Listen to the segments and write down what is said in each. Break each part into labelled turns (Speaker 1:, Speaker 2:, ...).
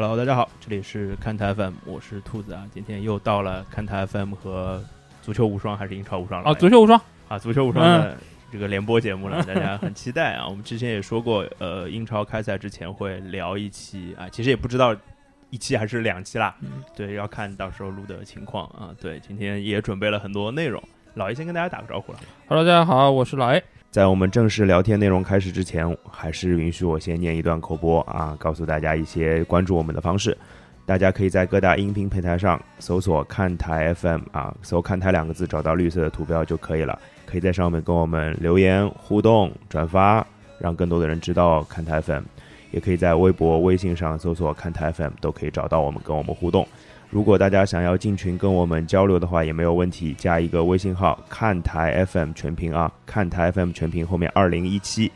Speaker 1: Hello，大家好，这里是看台 FM，我是兔子啊。今天又到了看台 FM 和足球无双还是英超无双了？
Speaker 2: 啊，足球无双
Speaker 1: 啊，足球无双的这个联播节目了，大家很期待啊。我们之前也说过，呃，英超开赛之前会聊一期啊，其实也不知道一期还是两期啦，对，要看到时候录的情况啊。对，今天也准备了很多内容，老 A 先跟大家打个招呼了。
Speaker 2: Hello，大家好，我是老 A。
Speaker 3: 在我们正式聊天内容开始之前，还是允许我先念一段口播啊，告诉大家一些关注我们的方式。大家可以在各大音频平台上搜索“看台 FM” 啊，搜“看台”两个字，找到绿色的图标就可以了。可以在上面跟我们留言互动、转发，让更多的人知道看台 FM。也可以在微博、微信上搜索“看台 FM”，都可以找到我们，跟我们互动。如果大家想要进群跟我们交流的话，也没有问题，加一个微信号“看台 FM 全屏”啊，“看台 FM 全屏”后面二零一七，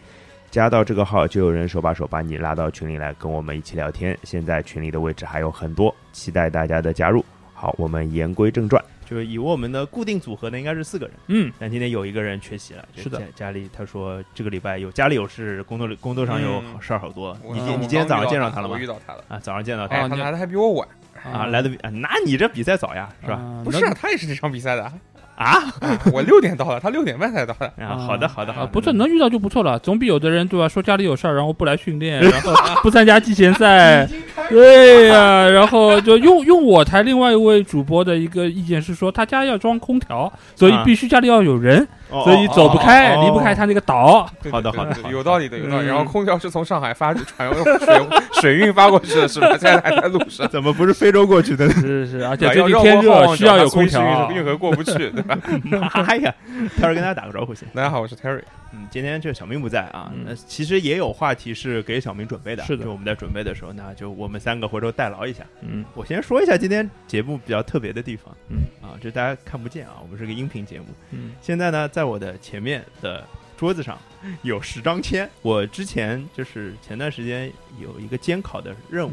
Speaker 3: 加到这个号就有人手把手把你拉到群里来跟我们一起聊天。现在群里的位置还有很多，期待大家的加入。好，我们言归正传，
Speaker 1: 就是以我们的固定组合呢，应该是四个人，
Speaker 2: 嗯，
Speaker 1: 但今天有一个人缺席了，
Speaker 2: 是的，
Speaker 1: 家里他说这个礼拜有家里有事，工作工作上有事儿好多。你
Speaker 4: 你
Speaker 1: 你今天早上见到他了吗？
Speaker 4: 我遇到他了
Speaker 1: 啊，早上见到
Speaker 4: 他，他来的还比我晚。
Speaker 1: 啊，来的比，那你这比赛早呀，是吧？
Speaker 4: 不是，他也是这场比赛的
Speaker 1: 啊。
Speaker 4: 我六点到了，他六点半才到的。
Speaker 1: 啊，好的，好的，好，
Speaker 2: 不错能遇到就不错了，总比有的人对吧？说家里有事儿，然后不来训练，然后不参加季前赛。对呀，然后就用用我台另外一位主播的一个意见是说，他家要装空调，所以必须家里要有人。所以走不开，离不开他那个岛。
Speaker 1: 好的，好的，
Speaker 4: 有道理的，有道理。然后空调是从上海发船用水水运发过去的，是吧？现在还在路上。
Speaker 1: 怎么不是非洲过去的？
Speaker 2: 是是，而且最近天热，需要有空调，
Speaker 4: 运河过不去，对吧？
Speaker 1: 妈呀！Terry 跟大家打个招呼先。
Speaker 4: 大家好，我是 Terry。
Speaker 1: 嗯，今天这个小明不在啊。那其实也有话题是给小明准备的。
Speaker 2: 是的，
Speaker 1: 就我们在准备的时候，那就我们三个回头代劳一下。
Speaker 2: 嗯，
Speaker 1: 我先说一下今天节目比较特别的地方。
Speaker 2: 嗯
Speaker 1: 啊，这大家看不见啊，我们是个音频节目。
Speaker 2: 嗯，
Speaker 1: 现在呢，在我的前面的桌子上有十张签。我之前就是前段时间有一个监考的任务，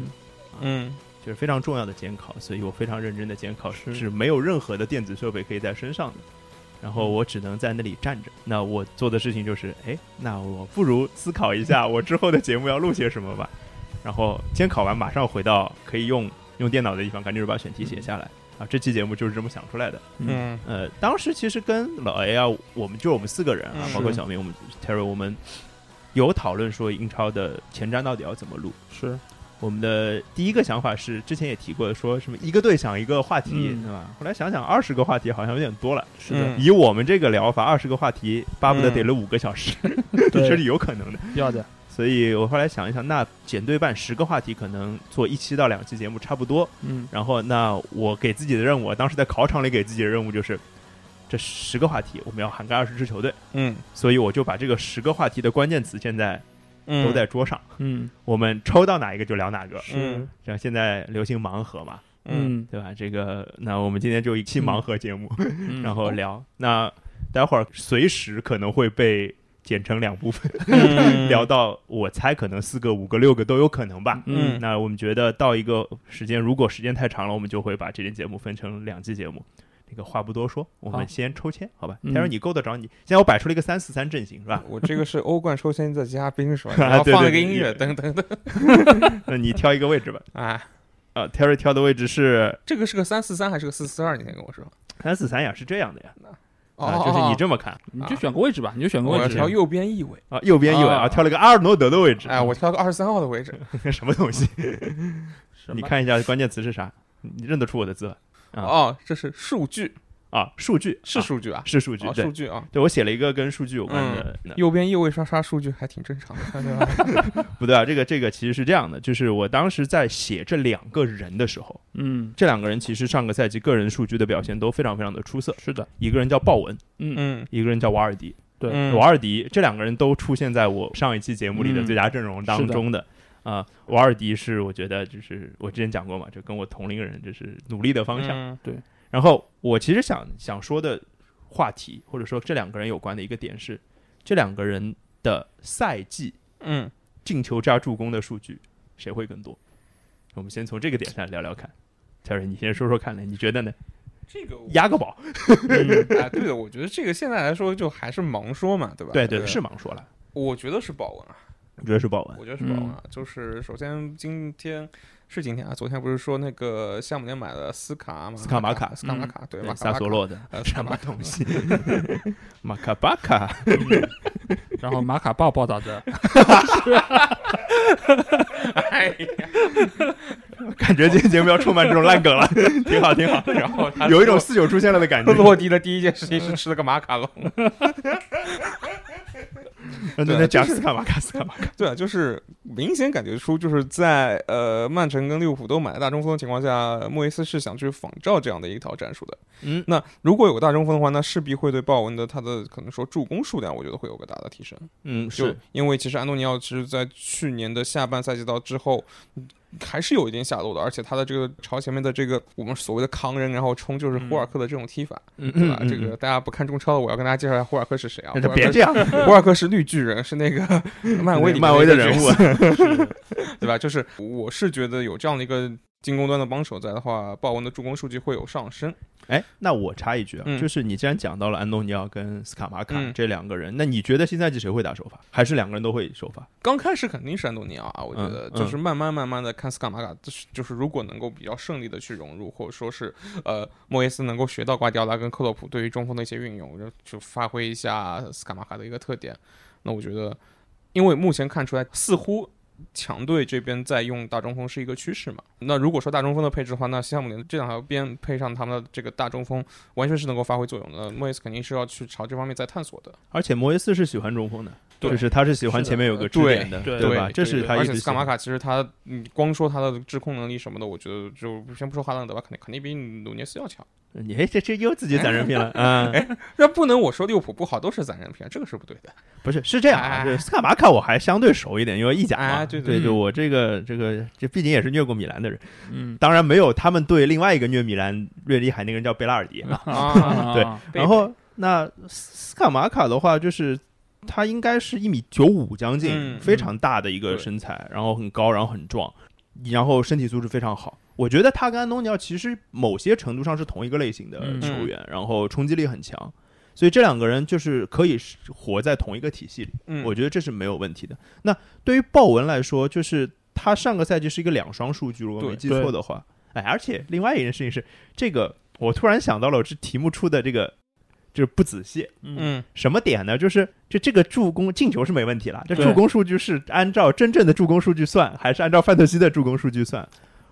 Speaker 4: 嗯，
Speaker 1: 就是非常重要的监考，所以我非常认真的监考，
Speaker 2: 是
Speaker 1: 是没有任何的电子设备可以在身上的。然后我只能在那里站着。那我做的事情就是，哎，那我不如思考一下我之后的节目要录些什么吧。然后监考完马上回到可以用用电脑的地方，赶紧把选题写下来。啊，这期节目就是这么想出来的。
Speaker 4: 嗯，
Speaker 1: 呃，当时其实跟老 A 啊，我们就我们四个人啊，包括小明，我们 Terry，我们有讨论说英超的前瞻到底要怎么录。
Speaker 2: 是。
Speaker 1: 我们的第一个想法是，之前也提过的，说什么一个队想一个话题，对吧？后来想想，二十个话题好像有点多了。
Speaker 2: 是的，
Speaker 1: 以我们这个聊法，二十个话题，巴不得得了五个小时，这是有可能的。
Speaker 2: 要的。
Speaker 1: 所以我后来想一想，那减对半，十个话题可能做一期到两期节目差不多。
Speaker 2: 嗯。
Speaker 1: 然后，那我给自己的任务，当时在考场里给自己的任务就是，这十个话题我们要涵盖二十支球队。
Speaker 4: 嗯。
Speaker 1: 所以我就把这个十个话题的关键词现在。都在桌上，
Speaker 2: 嗯，
Speaker 1: 我们抽到哪一个就聊哪个，
Speaker 4: 嗯，
Speaker 1: 像现在流行盲盒嘛，
Speaker 2: 嗯，
Speaker 1: 对吧？这个，那我们今天就一期盲盒节目，然后聊。那待会儿随时可能会被剪成两部分，聊到我猜可能四个、五个、六个都有可能吧。
Speaker 4: 嗯，
Speaker 1: 那我们觉得到一个时间，如果时间太长了，我们就会把这期节目分成两期节目。这个话不多说，我们先抽签，好吧？他说你够得着你。现在我摆出了一个三四三阵型，是吧？
Speaker 4: 我这个是欧冠抽签的嘉宾，是吧？然后放了个音乐，等等等。
Speaker 1: 那你挑一个位置吧。
Speaker 4: 啊
Speaker 1: 啊，Terry 挑的位置是
Speaker 4: 这个是个三四三还是个四四二？你先跟我说。
Speaker 1: 三四三呀，是这样的呀。
Speaker 4: 啊，
Speaker 1: 就是你这么看，
Speaker 2: 你就选个位置吧，你就选个位置。
Speaker 4: 挑右边翼位
Speaker 1: 啊，右边翼位啊，挑了个阿尔诺德的位置。
Speaker 4: 哎，我挑个二十三号的位置。
Speaker 1: 什么东西？你看一下关键词是啥？你认得出我的字吧？
Speaker 4: 哦，这是数据。
Speaker 1: 啊，数据
Speaker 4: 是数据啊，
Speaker 1: 是数据，
Speaker 4: 数据啊，
Speaker 1: 对我写了一个跟数据有关的。
Speaker 4: 右边右位刷刷数据还挺正常的，对吧？
Speaker 1: 不对啊，这个这个其实是这样的，就是我当时在写这两个人的时候，
Speaker 2: 嗯，
Speaker 1: 这两个人其实上个赛季个人数据的表现都非常非常的出色。
Speaker 2: 是的，
Speaker 1: 一个人叫鲍文，
Speaker 2: 嗯
Speaker 4: 嗯，
Speaker 1: 一个人叫瓦尔迪，
Speaker 2: 对，
Speaker 1: 瓦尔迪这两个人都出现在我上一期节目里的最佳阵容当中的。啊，瓦尔迪是我觉得就是我之前讲过嘛，就跟我同龄人就是努力的方向，
Speaker 2: 对。
Speaker 1: 然后我其实想想说的话题，或者说这两个人有关的一个点是，这两个人的赛季，
Speaker 4: 嗯，
Speaker 1: 进球加助攻的数据谁会更多？我们先从这个点上聊聊看。泰瑞，你先说说看呢？你觉得呢？
Speaker 4: 这个
Speaker 1: 压个宝。
Speaker 4: 啊，对的，我觉得这个现在来说就还是盲说嘛，对吧？
Speaker 1: 对对，是盲说了。
Speaker 4: 我觉得是保文啊。
Speaker 1: 我觉得是鲍文。
Speaker 4: 我觉得是保文啊。就是首先今天是今天啊，昨天不是说那个夏姆联买了斯卡马
Speaker 1: 斯卡马卡
Speaker 4: 斯卡马卡对
Speaker 1: 对
Speaker 4: 马卡
Speaker 1: 萨索洛的
Speaker 4: 呃
Speaker 1: 什么东西？马卡巴卡，
Speaker 2: 然后马卡报报道的，
Speaker 4: 哎呀，
Speaker 1: 感觉今天节目要充满这种烂梗了，挺好挺好，
Speaker 4: 然后
Speaker 1: 有一种四九出现了的感觉。
Speaker 4: 落地的第一件事情是吃了个马卡龙。
Speaker 1: 对对，讲斯卡马卡斯卡马卡，
Speaker 4: 对啊，就是明显感觉出，就是在呃曼城跟利物浦都买了大中锋的情况下，莫耶斯是想去仿照这样的一套战术的。
Speaker 1: 嗯，
Speaker 4: 那如果有个大中锋的话，那势必会对鲍文的他的可能说助攻数量，我觉得会有个大的提升。
Speaker 1: 嗯
Speaker 4: 就是因为其实安东尼奥其实在去年的下半赛季到之后。还是有一定下落的，而且他的这个朝前面的这个我们所谓的扛人然后冲，就是胡尔克的这种踢法，
Speaker 1: 嗯
Speaker 4: 对吧？
Speaker 1: 嗯
Speaker 4: 这个大家不看中超的，我要跟大家介绍一下胡尔克是谁啊？
Speaker 1: 别这样，
Speaker 4: 胡尔克是绿巨人，是那个 漫威
Speaker 1: 漫威的人物，
Speaker 4: 对吧？就是我是觉得有这样的一个进攻端的帮手在的话，鲍文的助攻数据会有上升。
Speaker 1: 哎，那我插一句啊，
Speaker 4: 嗯
Speaker 1: 就是你既然讲到了安东尼奥跟斯卡马卡
Speaker 4: 嗯
Speaker 1: 这两个人，那你觉得新赛季谁会打首发？还是两个人都会首发？
Speaker 4: 刚开始肯定是安东尼奥啊，我觉
Speaker 1: 嗯
Speaker 4: 得
Speaker 1: 嗯
Speaker 4: 就是慢慢慢慢的看斯卡马卡，就是就是如果能够比较顺利的去融入，或者说是呃莫耶斯能够学到瓜迪奥拉跟克洛普对于中锋的一些运用，就就发挥一下斯卡马卡的一个特点，那我觉得，因为目前看出来似乎。强队这边在用大中锋是一个趋势嘛？那如果说大中锋的配置的话，那西汉姆联这两条边配上他们的这个大中锋，完全是能够发挥作用的。莫耶斯肯定是要去朝这方面在探索的。
Speaker 1: 而且莫耶斯是喜欢中锋的，
Speaker 4: 对
Speaker 1: 就是他是喜欢前面有个支
Speaker 4: 对
Speaker 1: 点的，
Speaker 2: 对
Speaker 1: 吧？这是他
Speaker 4: 而且
Speaker 1: 一直喜欢。
Speaker 4: 斯卡马卡其实他，嗯，光说他的制控能力什么的，我觉得就先不说哈兰德吧，肯定肯定比努涅斯要强。
Speaker 1: 你哎，这这又自己攒人品了 啊！
Speaker 4: 那不能我说利物浦不好都是攒人品，这个是不对的。
Speaker 1: 不是，是这样啊，
Speaker 4: 哎
Speaker 1: 斯卡马卡我还相对熟一点，因为意甲嘛。
Speaker 4: 哎对对
Speaker 1: 对，我这个这个，这毕竟也是虐过米兰的人，
Speaker 2: 嗯。
Speaker 1: 当然没有他们对另外一个虐米兰略厉害那个人叫贝拉尔迪。
Speaker 4: 啊，
Speaker 1: 对
Speaker 2: 啊。
Speaker 1: 然后那斯卡马卡的话，就是他应该是一米九五将近，
Speaker 4: 嗯
Speaker 1: 非常大的一个身材，然后很高，然后很壮，然后身体素质非常好。我觉得他跟安东尼奥其实某些程度上是同一个类型的
Speaker 2: 嗯。
Speaker 1: 球员，然后冲击力很强，所以这两个人就是可以是活在同一个体系里。
Speaker 4: 嗯，
Speaker 1: 我觉得这是没有问题的。那对于鲍文来说，就是他上个赛季是一个两双数据，如果没记错的话，哎，而且另外一件事情是，这个我突然想到了，我这题目出的这个就是不仔细。
Speaker 2: 嗯
Speaker 4: 嗯
Speaker 1: 什么点呢？就是这这个助攻进球是没问题了，这助攻数据是按照真正的助攻数据算，还是按照范特西的助攻数据算？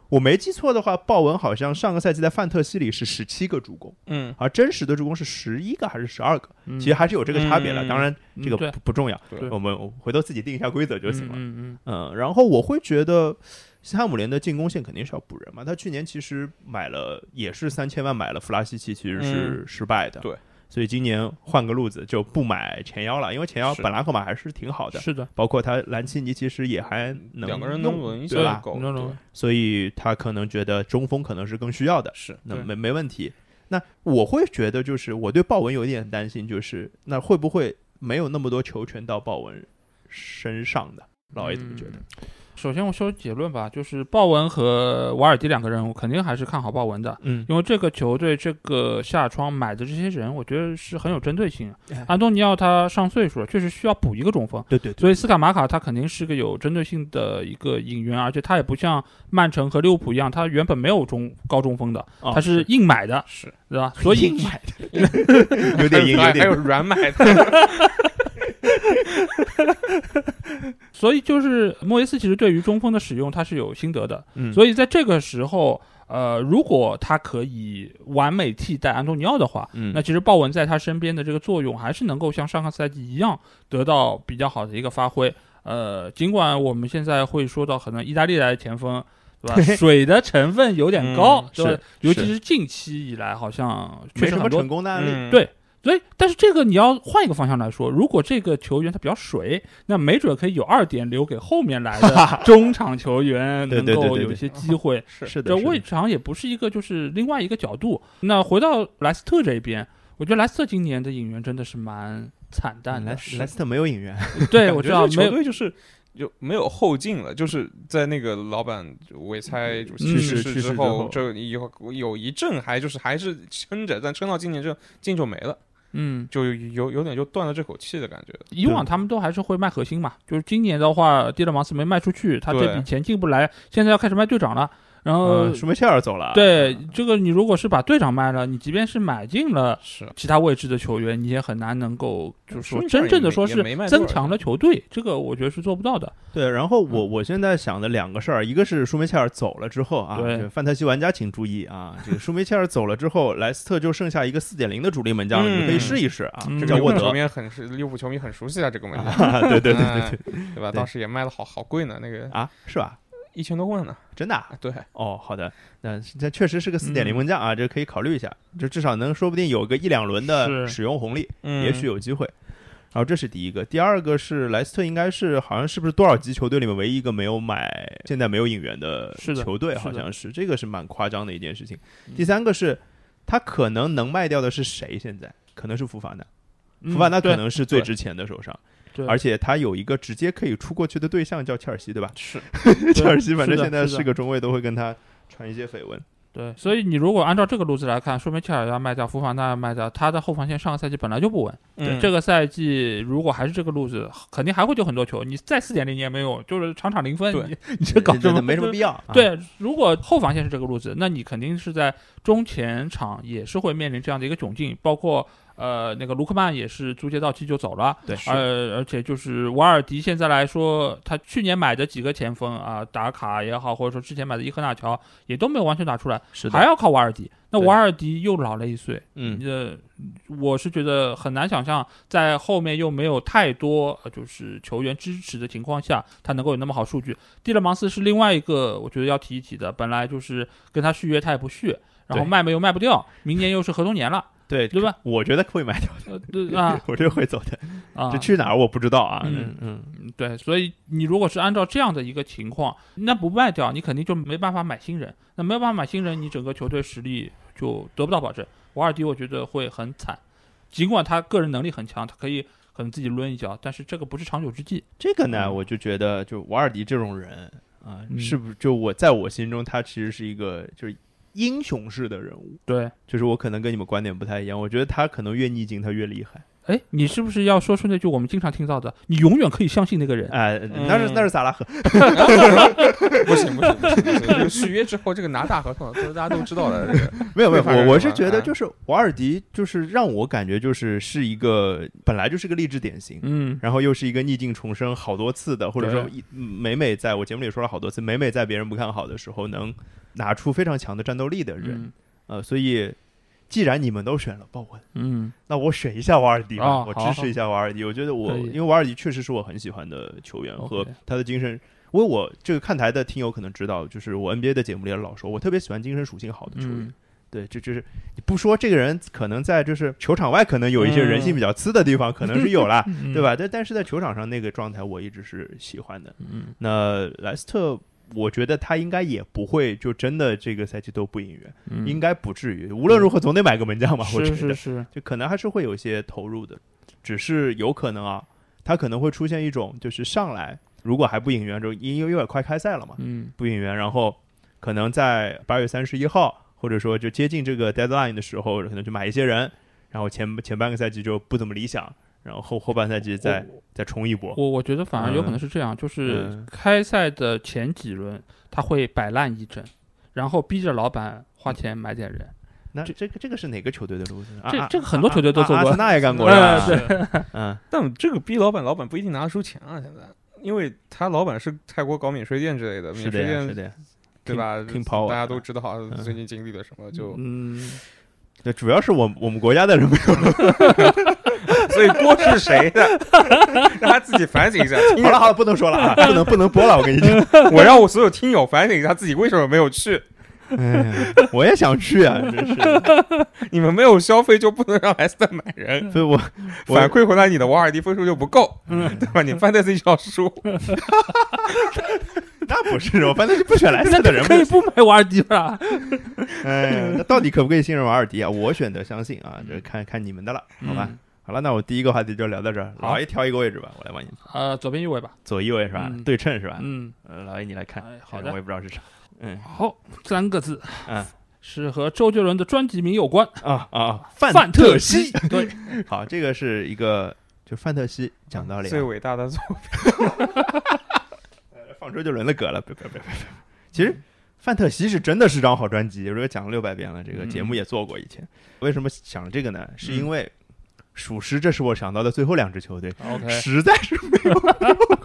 Speaker 1: 我没记错的话，鲍文好像上个赛季在范特西里是十七个助攻，
Speaker 4: 嗯，
Speaker 1: 而真实的助攻是十一个还是十二个？
Speaker 2: 嗯
Speaker 1: 其实还是有这个差别的。
Speaker 4: 嗯
Speaker 1: 当然，这个
Speaker 2: 对
Speaker 1: 不不重要，
Speaker 4: 对
Speaker 1: 我们回头自己定一下规则就行了。
Speaker 2: 嗯嗯
Speaker 1: 嗯，然后我会觉得西汉姆联的进攻线肯定是要补人嘛。他去年其实买了也是三千万买了弗拉西奇，其实是失败的。
Speaker 4: 对，
Speaker 1: 所以今年换个路子就不买前腰了，因为前腰本来号码还是挺好的，
Speaker 2: 是的，
Speaker 1: 包括他兰奇尼其实也还能
Speaker 4: 两个人能
Speaker 1: 用
Speaker 4: 轮一下
Speaker 1: 对吧？
Speaker 2: 能能
Speaker 1: 所以他可能觉得中锋可能是更需要的，
Speaker 4: 是
Speaker 1: 那没没问题。那我会觉得就是我对鲍文有一点担心，就是那会不会没有那么多球权到鲍文身上的？老 A 怎么觉得？
Speaker 2: 首先我说结论吧，就是鲍文和瓦尔迪两个人，我肯定还是看好鲍文的。
Speaker 1: 嗯。
Speaker 2: 因为这个球队这个下窗买的这些人，我觉得是很有针对性
Speaker 1: 哎。
Speaker 2: 安东尼奥他上岁数了，确实需要补一个中锋，
Speaker 1: 对对对，
Speaker 2: 所以斯卡马卡他肯定是个有针对性的一个引援，而且他也不像曼城和利物浦一样，他原本没有中高中锋的，
Speaker 1: 哦
Speaker 2: 他是硬买的，
Speaker 4: 是，
Speaker 2: 对吧？所以
Speaker 1: 硬买的，有点硬，有
Speaker 4: 还还有软买的，
Speaker 2: 所以就是莫耶斯其实对于中锋的使用他是有心得的，
Speaker 1: 嗯
Speaker 2: 所以在这个时候，呃，如果他可以完美替代安东尼奥的话，
Speaker 1: 嗯
Speaker 2: 那其实鲍文在他身边的这个作用还是能够像上个赛季一样得到比较好的一个发挥。呃，尽管我们现在会说到可能意大利来的前锋。对吧？水的成分有点高，
Speaker 1: 嗯
Speaker 2: 对吧
Speaker 1: 是？
Speaker 2: 尤其
Speaker 1: 是
Speaker 2: 是近期以来，好像确实很多
Speaker 1: 成功的案例。
Speaker 4: 嗯
Speaker 2: 对所以，但是这个你要换一个方向来说，如果这个球员他比较水，那没准可以有二点留给后面来的中场球员，能够有一些机会。
Speaker 4: 是
Speaker 1: 是的，
Speaker 2: 这
Speaker 1: 是的
Speaker 2: 位置好像也不是一个，就是另外一个角度。那回到莱斯特这一边，我觉得莱斯特今年的引援真的是蛮惨淡的
Speaker 1: 莱。莱斯特没有引援，
Speaker 2: 对，我知道
Speaker 4: 觉这球
Speaker 2: 没有。
Speaker 4: 队就是就没有后劲了，就是在那个老板韦猜主席
Speaker 2: 嗯
Speaker 4: 去世
Speaker 1: 之
Speaker 4: 之后
Speaker 1: 后，
Speaker 4: 这以后有一阵还就是还是撑着，但撑到今年这劲就没了。
Speaker 2: 嗯，
Speaker 4: 就有有点就断了这口气的感觉。
Speaker 2: 以往他们都还是会卖核心嘛，就是今年的话，迪勒芒斯没卖出去，他这笔钱进不来，现在要开始卖队长了。然后
Speaker 1: 呃，舒梅切尔走了，
Speaker 2: 对这个，你如果是把队长卖了，你即便是买进了
Speaker 4: 是，
Speaker 2: 其他位置的球员，你也很难能够就是说真正的说是增强了球队，这个我觉得是做不到的。
Speaker 1: 对，然后我我现在想的两个事儿，一个是舒梅切尔走了之后啊，
Speaker 2: 对。
Speaker 1: 范特西玩家请注意啊，这个舒梅切尔走了之后，莱斯特就剩下一个四点零的主力门将，
Speaker 4: 了
Speaker 1: 你可以试一试啊，
Speaker 2: 嗯。
Speaker 1: 这个沃德。
Speaker 4: 利物浦球。迷很是，利物浦球迷很熟悉啊，这个门将，
Speaker 1: 啊，对对对对对。
Speaker 4: 嗯 对吧？当时也卖的好好贵呢，那个。
Speaker 1: 啊，是吧？
Speaker 4: 一千多万呢。
Speaker 1: 真的
Speaker 4: 对，
Speaker 1: 哦，好的，那这确实是个四点零
Speaker 2: 嗯。
Speaker 1: 门将啊，这可以考虑一下，就至少能说不定有个一两轮的使用红利，
Speaker 4: 嗯。
Speaker 1: 也许有机会。然后这是第一个，第二个是莱斯特应该是好像是不是多少级球队里面唯一一个没有买现在没有引援的球队，好像是这个是蛮夸张的一件事情。
Speaker 2: 嗯。
Speaker 1: 第三个是他可能能卖掉的是谁？现在？可能是福法纳，
Speaker 2: 嗯
Speaker 1: 福法纳可能是最值钱的手上，
Speaker 2: 对，
Speaker 1: 而且他有一个直接可以出过去的对象叫切尔西，对吧？
Speaker 4: 是，
Speaker 1: 切尔西反正现在
Speaker 2: 是
Speaker 1: 个中卫，都会跟他传一些绯闻。
Speaker 2: 对，所以你如果按照这个路子来看，说明切尔要卖掉，福要卖掉，他的后防线上个赛季本来就不稳。
Speaker 4: 嗯
Speaker 2: 这个赛季如果还是这个路子，肯定还会丢很多球。你再四点零你也没有，就是场场零分，你 你这搞什么
Speaker 1: 真的没什么必要。啊，
Speaker 2: 对，如果后防线是这个路子，那你肯定是在中前场也是会面临这样的一个窘境，包括呃那个卢克曼也是租借到期就走了，
Speaker 1: 对
Speaker 2: 呃而且就是瓦尔迪现在来说，他去年买的几个前锋啊，打卡也好，或者说之前买的伊赫纳乔也都没有完全打出来，
Speaker 1: 是
Speaker 2: 还要靠瓦尔迪。那瓦尔迪又老了一岁，
Speaker 1: 嗯，
Speaker 2: 呃，我是觉得很难想象，在后面又没有太多呃就是球员支持的情况下，他能够有那么好数据。蒂勒芒斯是另外一个我觉得要提一提的，本来就是跟他续约他也不续，然后卖没又卖不掉，明年又是合同年了，
Speaker 1: 对
Speaker 2: 对吧？
Speaker 1: 我觉得会买掉的，
Speaker 2: 呃，对啊
Speaker 1: 我觉得会走的。
Speaker 2: 啊，
Speaker 1: 这去哪儿我不知道啊。
Speaker 2: 嗯
Speaker 1: 嗯
Speaker 2: 嗯对，所以你如果是按照这样的一个情况，那不卖掉，你肯定就没办法买新人。那没有办法买新人，你整个球队实力就得不到保证。瓦尔迪我觉得会很惨，尽管他个人能力很强，他可以可能自己抡一脚，但是这个不是长久之计。
Speaker 1: 这个呢，
Speaker 2: 嗯
Speaker 1: 我就觉得，就瓦尔迪这种人啊，
Speaker 2: 嗯
Speaker 1: 是不是就我在我心中，他其实是一个就是英雄式的人物。
Speaker 2: 对，
Speaker 1: 就是我可能跟你们观点不太一样，我觉得他可能越逆境他越厉害。
Speaker 2: 哎，你是不是要说出那句我们经常听到的？你永远可以相信那个人。
Speaker 1: 哎，那是那是萨拉赫，
Speaker 4: 不行不行不行，不行这个续约之后这个拿大合同，这个大家都知道的。这个
Speaker 1: 没有没有，我我是觉得就是瓦尔迪，就是让我感觉就是是一个本来就是个励志典型，
Speaker 2: 嗯，
Speaker 1: 然后又是一个逆境重生好多次的，或者说一每每在我节目里说了好多次，每每在别人不看好的时候能拿出非常强的战斗力的人，
Speaker 2: 嗯。
Speaker 1: 呃，所以既然你们都选了鲍文，
Speaker 2: 嗯
Speaker 1: 那我选一下瓦尔迪吧，
Speaker 2: 哦
Speaker 1: 我支持一下瓦尔迪。我觉得我因为瓦尔迪确实是我很喜欢的球员和他的精神。因为我这个看台的听友可能知道，就是我 NBA 的节目里也老说，我特别喜欢精神属性好的球员。
Speaker 2: 嗯
Speaker 1: 对，这就是你不说这个人可能在就是球场外可能有一些人性比较次的地方，可能是有啦，
Speaker 2: 嗯
Speaker 1: 对？吧？但但是在球场上那个状态，我一直是喜欢的。
Speaker 2: 嗯
Speaker 1: 那莱斯特，我觉得他应该也不会就真的这个赛季都不引援，
Speaker 2: 嗯，
Speaker 1: 应该不至于。无论如何，总得买个门将吧，我觉得。
Speaker 2: 是是。是，
Speaker 1: 就可能还是会有一些投入的，只是有可能啊，他可能会出现一种就是上来如果还不引援，就因为因为快开赛了嘛，
Speaker 2: 嗯。
Speaker 1: 不引援，然后可能在八月三十一号，或者说就接近这个 deadline 的时候，可能就买一些人，然后前前半个赛季就不怎么理想，然后后后半赛季再再冲一波。
Speaker 2: 我我觉得反而有可能是这样，就是
Speaker 1: 嗯
Speaker 2: 开赛的前几轮他会摆烂一阵，然后逼着老板花钱买点人。
Speaker 1: 那这个这个是哪个球队的路子？啊
Speaker 2: 这
Speaker 1: 啊
Speaker 2: 这个很多球队都做过
Speaker 1: 啊阿森纳也干过
Speaker 2: 呃
Speaker 1: 是吧？
Speaker 2: 对
Speaker 1: 嗯，
Speaker 4: 但这个逼老板，老板不一定拿得出钱啊。现在，因为他老板是泰国搞免税店之类的，免税店
Speaker 1: 是的。
Speaker 4: 对吧
Speaker 1: King- King Power
Speaker 4: 大家都知道好最近经历了什么，就
Speaker 2: 嗯，
Speaker 1: 对，主要是我我们国家的人没有。
Speaker 4: 所以锅是谁的？让他自己反省一下。
Speaker 1: 好了好了，不能说了啊，不能不能播了，我跟你讲。
Speaker 4: 我让我所有听友反省一下自己为什么没有去。
Speaker 1: 哎，我也想去啊，真是。
Speaker 4: 你们没有消费就不能让莱斯特买人，
Speaker 1: 所以我我
Speaker 4: 反馈回来你的瓦尔迪分数就不够，嗯对吧？你 fantasy 就要输。
Speaker 1: 那不是我，反正就不选莱斯特的人
Speaker 2: 可以不买瓦尔迪吧？
Speaker 1: 哎呀，那到底可不可以信任瓦尔迪啊？我选择相信啊，这看看你们的了，好吧？
Speaker 2: 嗯
Speaker 1: 好了，那我第一个话题就聊到这儿。老爷挑一个位置吧，我来帮你
Speaker 2: 呃，左边右位吧。
Speaker 1: 左一位是吧？
Speaker 2: 嗯
Speaker 1: 对称是吧？
Speaker 2: 嗯，
Speaker 1: 呃，老爷你来看
Speaker 2: 哎，好的
Speaker 1: 我也不知道是啥。嗯，
Speaker 2: 好，三个字，
Speaker 1: 嗯
Speaker 2: 是和周杰伦的专辑名有关，
Speaker 1: 啊啊，
Speaker 2: 范
Speaker 1: 范
Speaker 2: 特
Speaker 1: 西
Speaker 2: 西。对，
Speaker 1: 好，这个是一个就范特西讲道理啊，
Speaker 4: 最伟大的作品
Speaker 1: 放周杰伦的歌了，别别别别别。其实范特西是真的是张好专辑，我这个讲了六百遍了，这个节目也做过以前。为什么想这个呢？是因为属实这是我想到的最后两支球队。实在是没有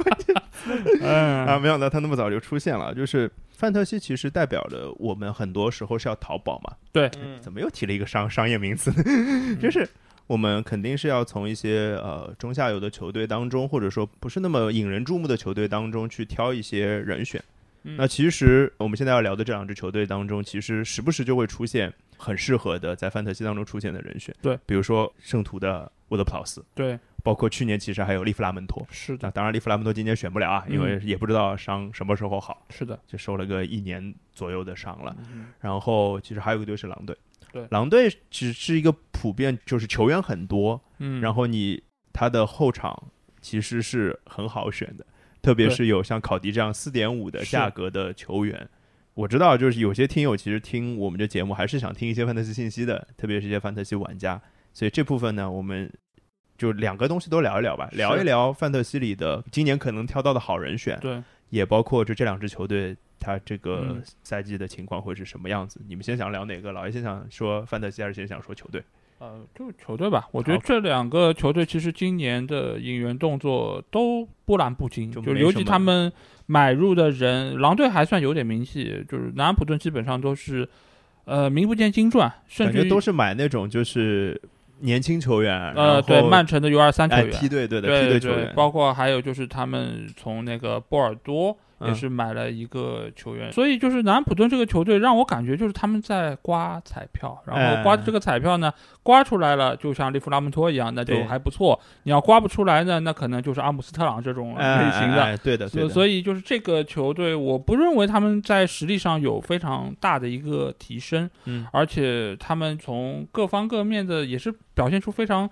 Speaker 2: 嗯。
Speaker 1: 啊，没想到他那么早就出现了。就是范特西其实代表着我们很多时候是要淘宝嘛，
Speaker 2: 对，
Speaker 4: 嗯。
Speaker 1: 怎么又提了一个商商业名词？呢？就是我们肯定是要从一些呃中下游的球队当中，或者说不是那么引人注目的球队当中去挑一些人选。
Speaker 2: 嗯。
Speaker 1: 那其实我们现在要聊的这两支球队当中，其实时不时就会出现很适合的在范特西当中出现的人选。
Speaker 2: 对，
Speaker 1: 比如说圣徒的沃德普劳斯，
Speaker 2: 对，
Speaker 1: 包括去年其实还有利弗拉门托。
Speaker 2: 是的，
Speaker 1: 那当然，利弗拉门托今年选不了啊，因为也不知道伤什么时候好，
Speaker 2: 是的，
Speaker 1: 就受了个一年左右的伤了。
Speaker 2: 嗯
Speaker 1: 然后其实还有一个队是狼队，
Speaker 2: 对
Speaker 1: 狼队只是一个普遍就是球员很多，
Speaker 2: 嗯，
Speaker 1: 然后你他的后场其实是很好选的，特别是有像考迪这样四点五的价格的球员。我知道，就是有些听友其实听我们这节目还是想听一些范特西信息的，特别是一些范特西玩家，所以这部分呢，我们就两个东西都聊一聊吧，聊一聊范特西里的今年可能挑到的好人选，
Speaker 2: 对，
Speaker 1: 也包括就这两支球队他这个
Speaker 2: 嗯
Speaker 1: 赛季的情况会是什么样子。你们先想聊哪个？老爷先想说范特西，还是先想说球队？
Speaker 2: 呃，就球队吧，我觉得这两个球队其实今年的引援动作都波澜不惊，
Speaker 1: 就
Speaker 2: 就尤其他们买入的人，狼队还算有点名气，就是南安普顿基本上都是呃名不见经传，甚至
Speaker 1: 都是买那种就是年轻球员，
Speaker 2: 呃对曼城的 U 二三球
Speaker 1: 哎
Speaker 2: 员，
Speaker 1: 梯队对的
Speaker 2: 对
Speaker 1: 梯队球员，
Speaker 2: 包括还有就是他们从那个波尔多也
Speaker 1: 嗯
Speaker 2: 是买了一个球员，所以就是南安普顿这个球队让我感觉就是他们在刮彩票，然后
Speaker 1: 哎
Speaker 2: 刮这个彩票呢，刮出来了就像利弗拉门托一样，那就还不错。你要刮不出来呢，那可能就是阿姆斯特朗这种
Speaker 1: 哎
Speaker 2: 类型的。
Speaker 1: 对的，对的，
Speaker 2: 所所以就是这个球队，我不认为他们在实力上有非常大的一个提升，
Speaker 1: 嗯
Speaker 2: 而且他们从各方各面的也是表现出非常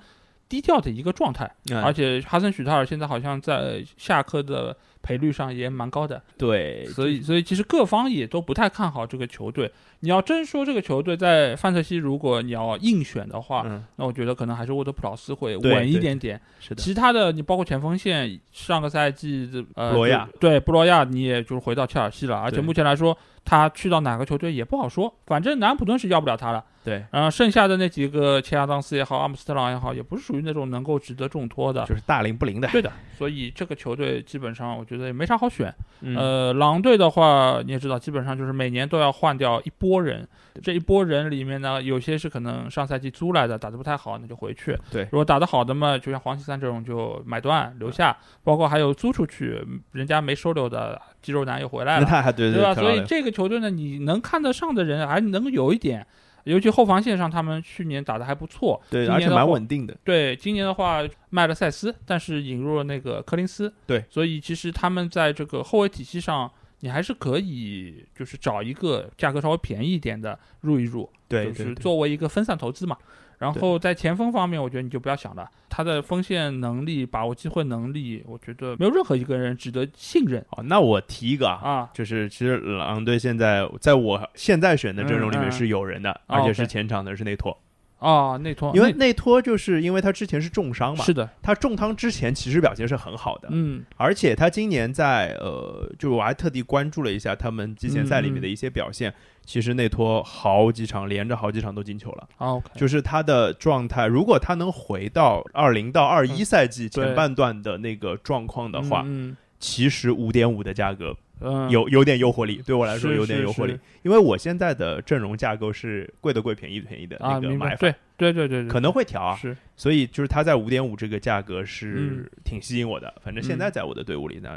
Speaker 2: 低调的一个状态。
Speaker 1: 哎
Speaker 2: 而且哈森许特尔现在好像在下课的赔率上也蛮高的，
Speaker 1: 对，
Speaker 2: 所以所以其实各方也都不太看好这个球队。你要真说这个球队在范特西，如果你要硬选的话，
Speaker 1: 嗯
Speaker 2: 那我觉得可能还是沃德普劳斯会稳一点点。
Speaker 1: 是的，
Speaker 2: 其他的你包括前锋线，上个赛季的呃
Speaker 1: 布罗亚
Speaker 2: 对布罗亚，你也就是回到切尔西了，而且目前来说他去到哪个球队也不好说，反正南安普顿是要不了他了。
Speaker 1: 对，
Speaker 2: 然后剩下的那几个切亚当斯也好，阿姆斯特朗也好，也不是属于那种能够值得重托的。
Speaker 1: 就是大龄不灵的，
Speaker 2: 对的，所以这个球队基本上我觉得也没啥好选。
Speaker 1: 嗯
Speaker 2: 呃，狼队的话你也知道，基本上就是每年都要换掉一波人。这一波人里面呢，有些是可能上赛季租来的，打得不太好，那就回去。
Speaker 1: 对
Speaker 2: 如果打得好的嘛，就像黄奇三这种就买断留下，包括还有租出去，人家没收留的肌肉男又回来了，
Speaker 1: 他 还对
Speaker 2: 对吧？所以这个球队呢，你能看得上的人还能有一点。尤其后防线上，他们去年打的还不错，
Speaker 1: 对，而且蛮稳定的，
Speaker 2: 对，今年的话卖了塞斯，但是引入了那个柯林斯。
Speaker 1: 对，
Speaker 2: 所以其实他们在这个后卫体系上，你还是可以就是找一个价格稍微便宜一点的入一入，
Speaker 1: 对，
Speaker 2: 就是作为一个分散投资嘛。然后在前锋方面，我觉得你就不要想了，他的锋线能力、把握机会能力，我觉得没有任何一个人值得信任
Speaker 1: 哦，那我提一个啊，
Speaker 2: 啊。
Speaker 1: 就是其实狼队现在在我现在选的阵容里面是有人的，
Speaker 2: 哦
Speaker 1: 而且是前场的是内托，
Speaker 2: 啊，内托，
Speaker 1: 因为
Speaker 2: 内
Speaker 1: 内托就是因为他之前是重伤嘛，
Speaker 2: 是的，
Speaker 1: 他重伤之前其实表现是很好的，
Speaker 2: 嗯，
Speaker 1: 而且他今年在呃，就是我还特地关注了一下他们季前赛里面
Speaker 2: 嗯。
Speaker 1: 的一些表现，其实内托好几场连着好几场都进球了
Speaker 2: ，，OK，
Speaker 1: 就是他的状态，如果他能回到二零到二一
Speaker 2: 嗯
Speaker 1: 赛季前半段的那个状况的话，
Speaker 2: 嗯
Speaker 1: 其实五点五的价格
Speaker 2: 嗯，
Speaker 1: 有有点诱惑力，对我来说有点诱惑力。
Speaker 2: 是，
Speaker 1: 因为我现在的阵容架构是贵的贵，便宜的便宜的
Speaker 2: 啊，
Speaker 1: 那个，买法，
Speaker 2: 对对对对对，
Speaker 1: 可能会调啊，
Speaker 2: 是。
Speaker 1: 所以就是他在五点五这个价格
Speaker 2: 嗯。
Speaker 1: 是挺吸引我的，反正现在在我的队伍里呢。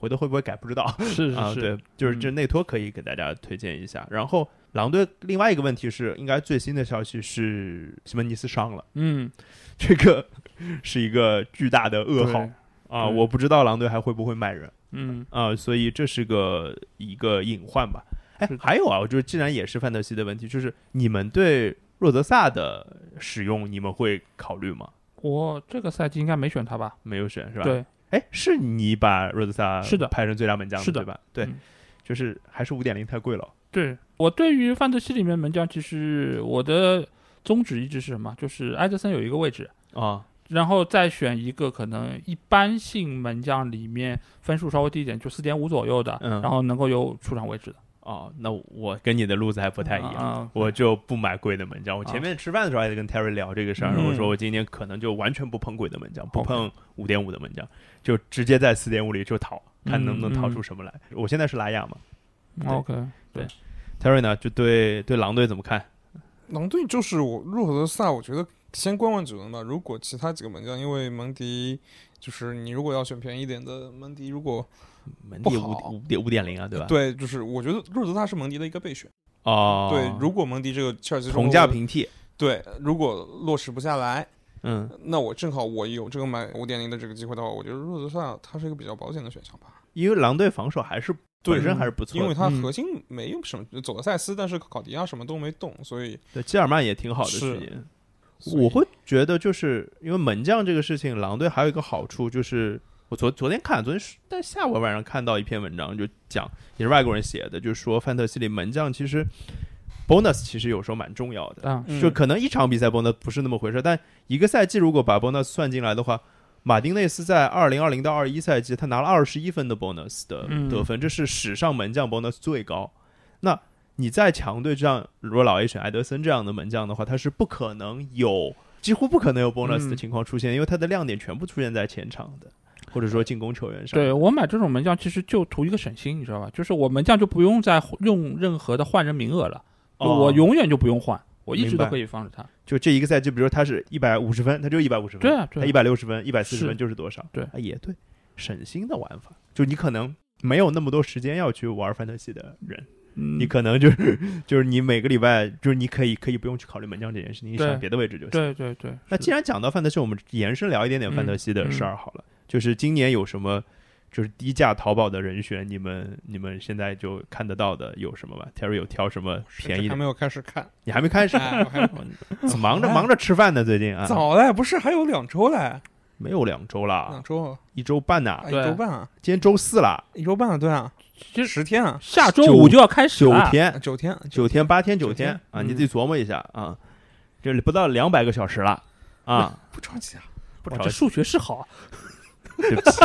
Speaker 1: 回头会不会改不知道 啊？
Speaker 2: 是是是，
Speaker 1: 对，就是
Speaker 2: 嗯
Speaker 1: 这内托可以给大家推荐一下。然后狼队另外一个问题是，应该最新的消息是西门尼斯伤了，
Speaker 2: 嗯，
Speaker 1: 这个 是一个巨大的噩耗啊！我不知道狼队还会不会卖人
Speaker 2: 嗯
Speaker 1: 啊，所以这是个一个隐患吧。哎还有啊，我觉得既然也是范特西的问题，就是你们对若泽萨的使用，你们会考虑吗？
Speaker 2: 我这个赛季应该没选他吧？
Speaker 1: 没有选是吧？。
Speaker 2: 对，
Speaker 1: 哎，是你把若泽萨
Speaker 2: 是的
Speaker 1: 排成最佳门将
Speaker 2: 是的
Speaker 1: 对吧？对，
Speaker 2: 嗯
Speaker 1: 就是还是五点零太贵了。
Speaker 2: 对我对于范特西里面门将，其实我的宗旨一直是什么？就是埃德森有一个位置，
Speaker 1: 啊，
Speaker 2: 然后再选一个可能一般性门将里面分数稍微低一点，就四点五左右的，
Speaker 1: 嗯
Speaker 2: 然后能够有出场位置的，
Speaker 1: 哦，那我跟你的路子还不太一样。
Speaker 2: 啊
Speaker 1: 我就不买贵的门将。我前面吃饭的时候还在跟 Terry 聊这个事儿，
Speaker 4: 嗯
Speaker 1: 我说我今天可能就完全不碰贵的门将，不碰五点五的门将，就直接在四点五里就淘，看
Speaker 2: 嗯
Speaker 1: 能不能淘出什么来。我现在是拉亚嘛对
Speaker 2: OK，对
Speaker 1: ，Terry 呢就对对狼队怎么看？
Speaker 4: 狼队就是我入口的萨，我觉得先观望指纹吧。如果其他几个门将，因为蒙迪就是你如果要选便宜一点的蒙迪，如果
Speaker 1: 门迪五五点五点零啊，对吧？
Speaker 4: 对，就是我觉得入泽萨是蒙迪的一个备选。
Speaker 1: 哦，
Speaker 4: 对，如果蒙迪这个切尔西
Speaker 1: 同价平替，
Speaker 4: 对，如果落实不下来，
Speaker 1: 嗯，
Speaker 4: 那我正好我有这个买五点零的这个机会的话，我觉得入泽萨他是一个比较保险的选项吧。
Speaker 1: 因为狼队防守还是
Speaker 4: 对
Speaker 1: 本身还是不错的，
Speaker 4: 因为他
Speaker 2: 嗯。
Speaker 4: 核心没有什么，走了塞斯，但是考迪亚什么都没动，所以
Speaker 1: 对基尔曼也挺好的我会觉得，就是因为门将这个事情，狼队还有一个好处就是，我昨昨天看，昨天是在下午晚上看到一篇文章，就讲也是外国人写的，就是说范特西里门将其实 bonus 其实有时候蛮重要的，就可能一场比赛 bonus 不是那么回事，但一个赛季如果把 bonus 算进来的话，马丁内斯在二零二零到二一赛季他拿了二十一分的 bonus 的
Speaker 2: 嗯
Speaker 1: 得分，这是史上门将 bonus 最高。那你在强队这样，如果老 A 选埃德森这样的门将的话，他是不可能有，几乎不可能有 bonus 的
Speaker 2: 嗯
Speaker 1: 情况出现，因为他的亮点全部出现在前场的，或者说进攻球员上。
Speaker 2: 对我买这种门将，其实就图一个省心，你知道吧？就是我门将就不用再用任何的换人名额了，
Speaker 1: 哦
Speaker 2: 我永远就不用换，我一直都可以放着他。
Speaker 1: 就这一个赛季，比如说他是一百五十分，他就一百五十分，
Speaker 2: 对啊，对啊
Speaker 1: 他一百六十分、一百四十分就是多少？
Speaker 2: 对
Speaker 1: 啊，也对，省心的玩法。就你可能没有那么多时间要去玩范特西的人，
Speaker 2: 嗯
Speaker 1: 你可能就是就是你每个礼拜就是你可以可以不用去考虑门将这件事情，你
Speaker 2: 对
Speaker 1: 选别的位置就行。
Speaker 2: 对对对，
Speaker 1: 那既然讲到范德西，我们延伸聊一点点范德西的事儿好了。就是今年有什么就是低价淘宝的人选，你们你们现在就看得到的有什么吧？Terry 有挑什么便宜的？
Speaker 4: 还没有开始看，
Speaker 1: 你还没开始？
Speaker 4: 哎我还
Speaker 1: 忙着忙着吃饭呢，最近啊，
Speaker 4: 早嘞，不是还有两周嘞，
Speaker 1: 没有两周啦
Speaker 4: 两，周啊，
Speaker 1: 一周半呐
Speaker 4: 啊，一周半啊，
Speaker 1: 今天周四啦，
Speaker 4: 一周半了，对啊，
Speaker 2: 其实
Speaker 4: 十天啊，
Speaker 2: 下周五就要开始
Speaker 1: 九
Speaker 2: 了。
Speaker 1: 天，
Speaker 4: 九天，
Speaker 1: 九天八天九
Speaker 4: 九天
Speaker 1: 天啊，
Speaker 2: 嗯
Speaker 1: 你自己琢磨一下啊，这里不到两百个小时了啊，
Speaker 4: 不着急啊，
Speaker 1: 不着急，
Speaker 2: 这数学是好啊，
Speaker 1: 对不起，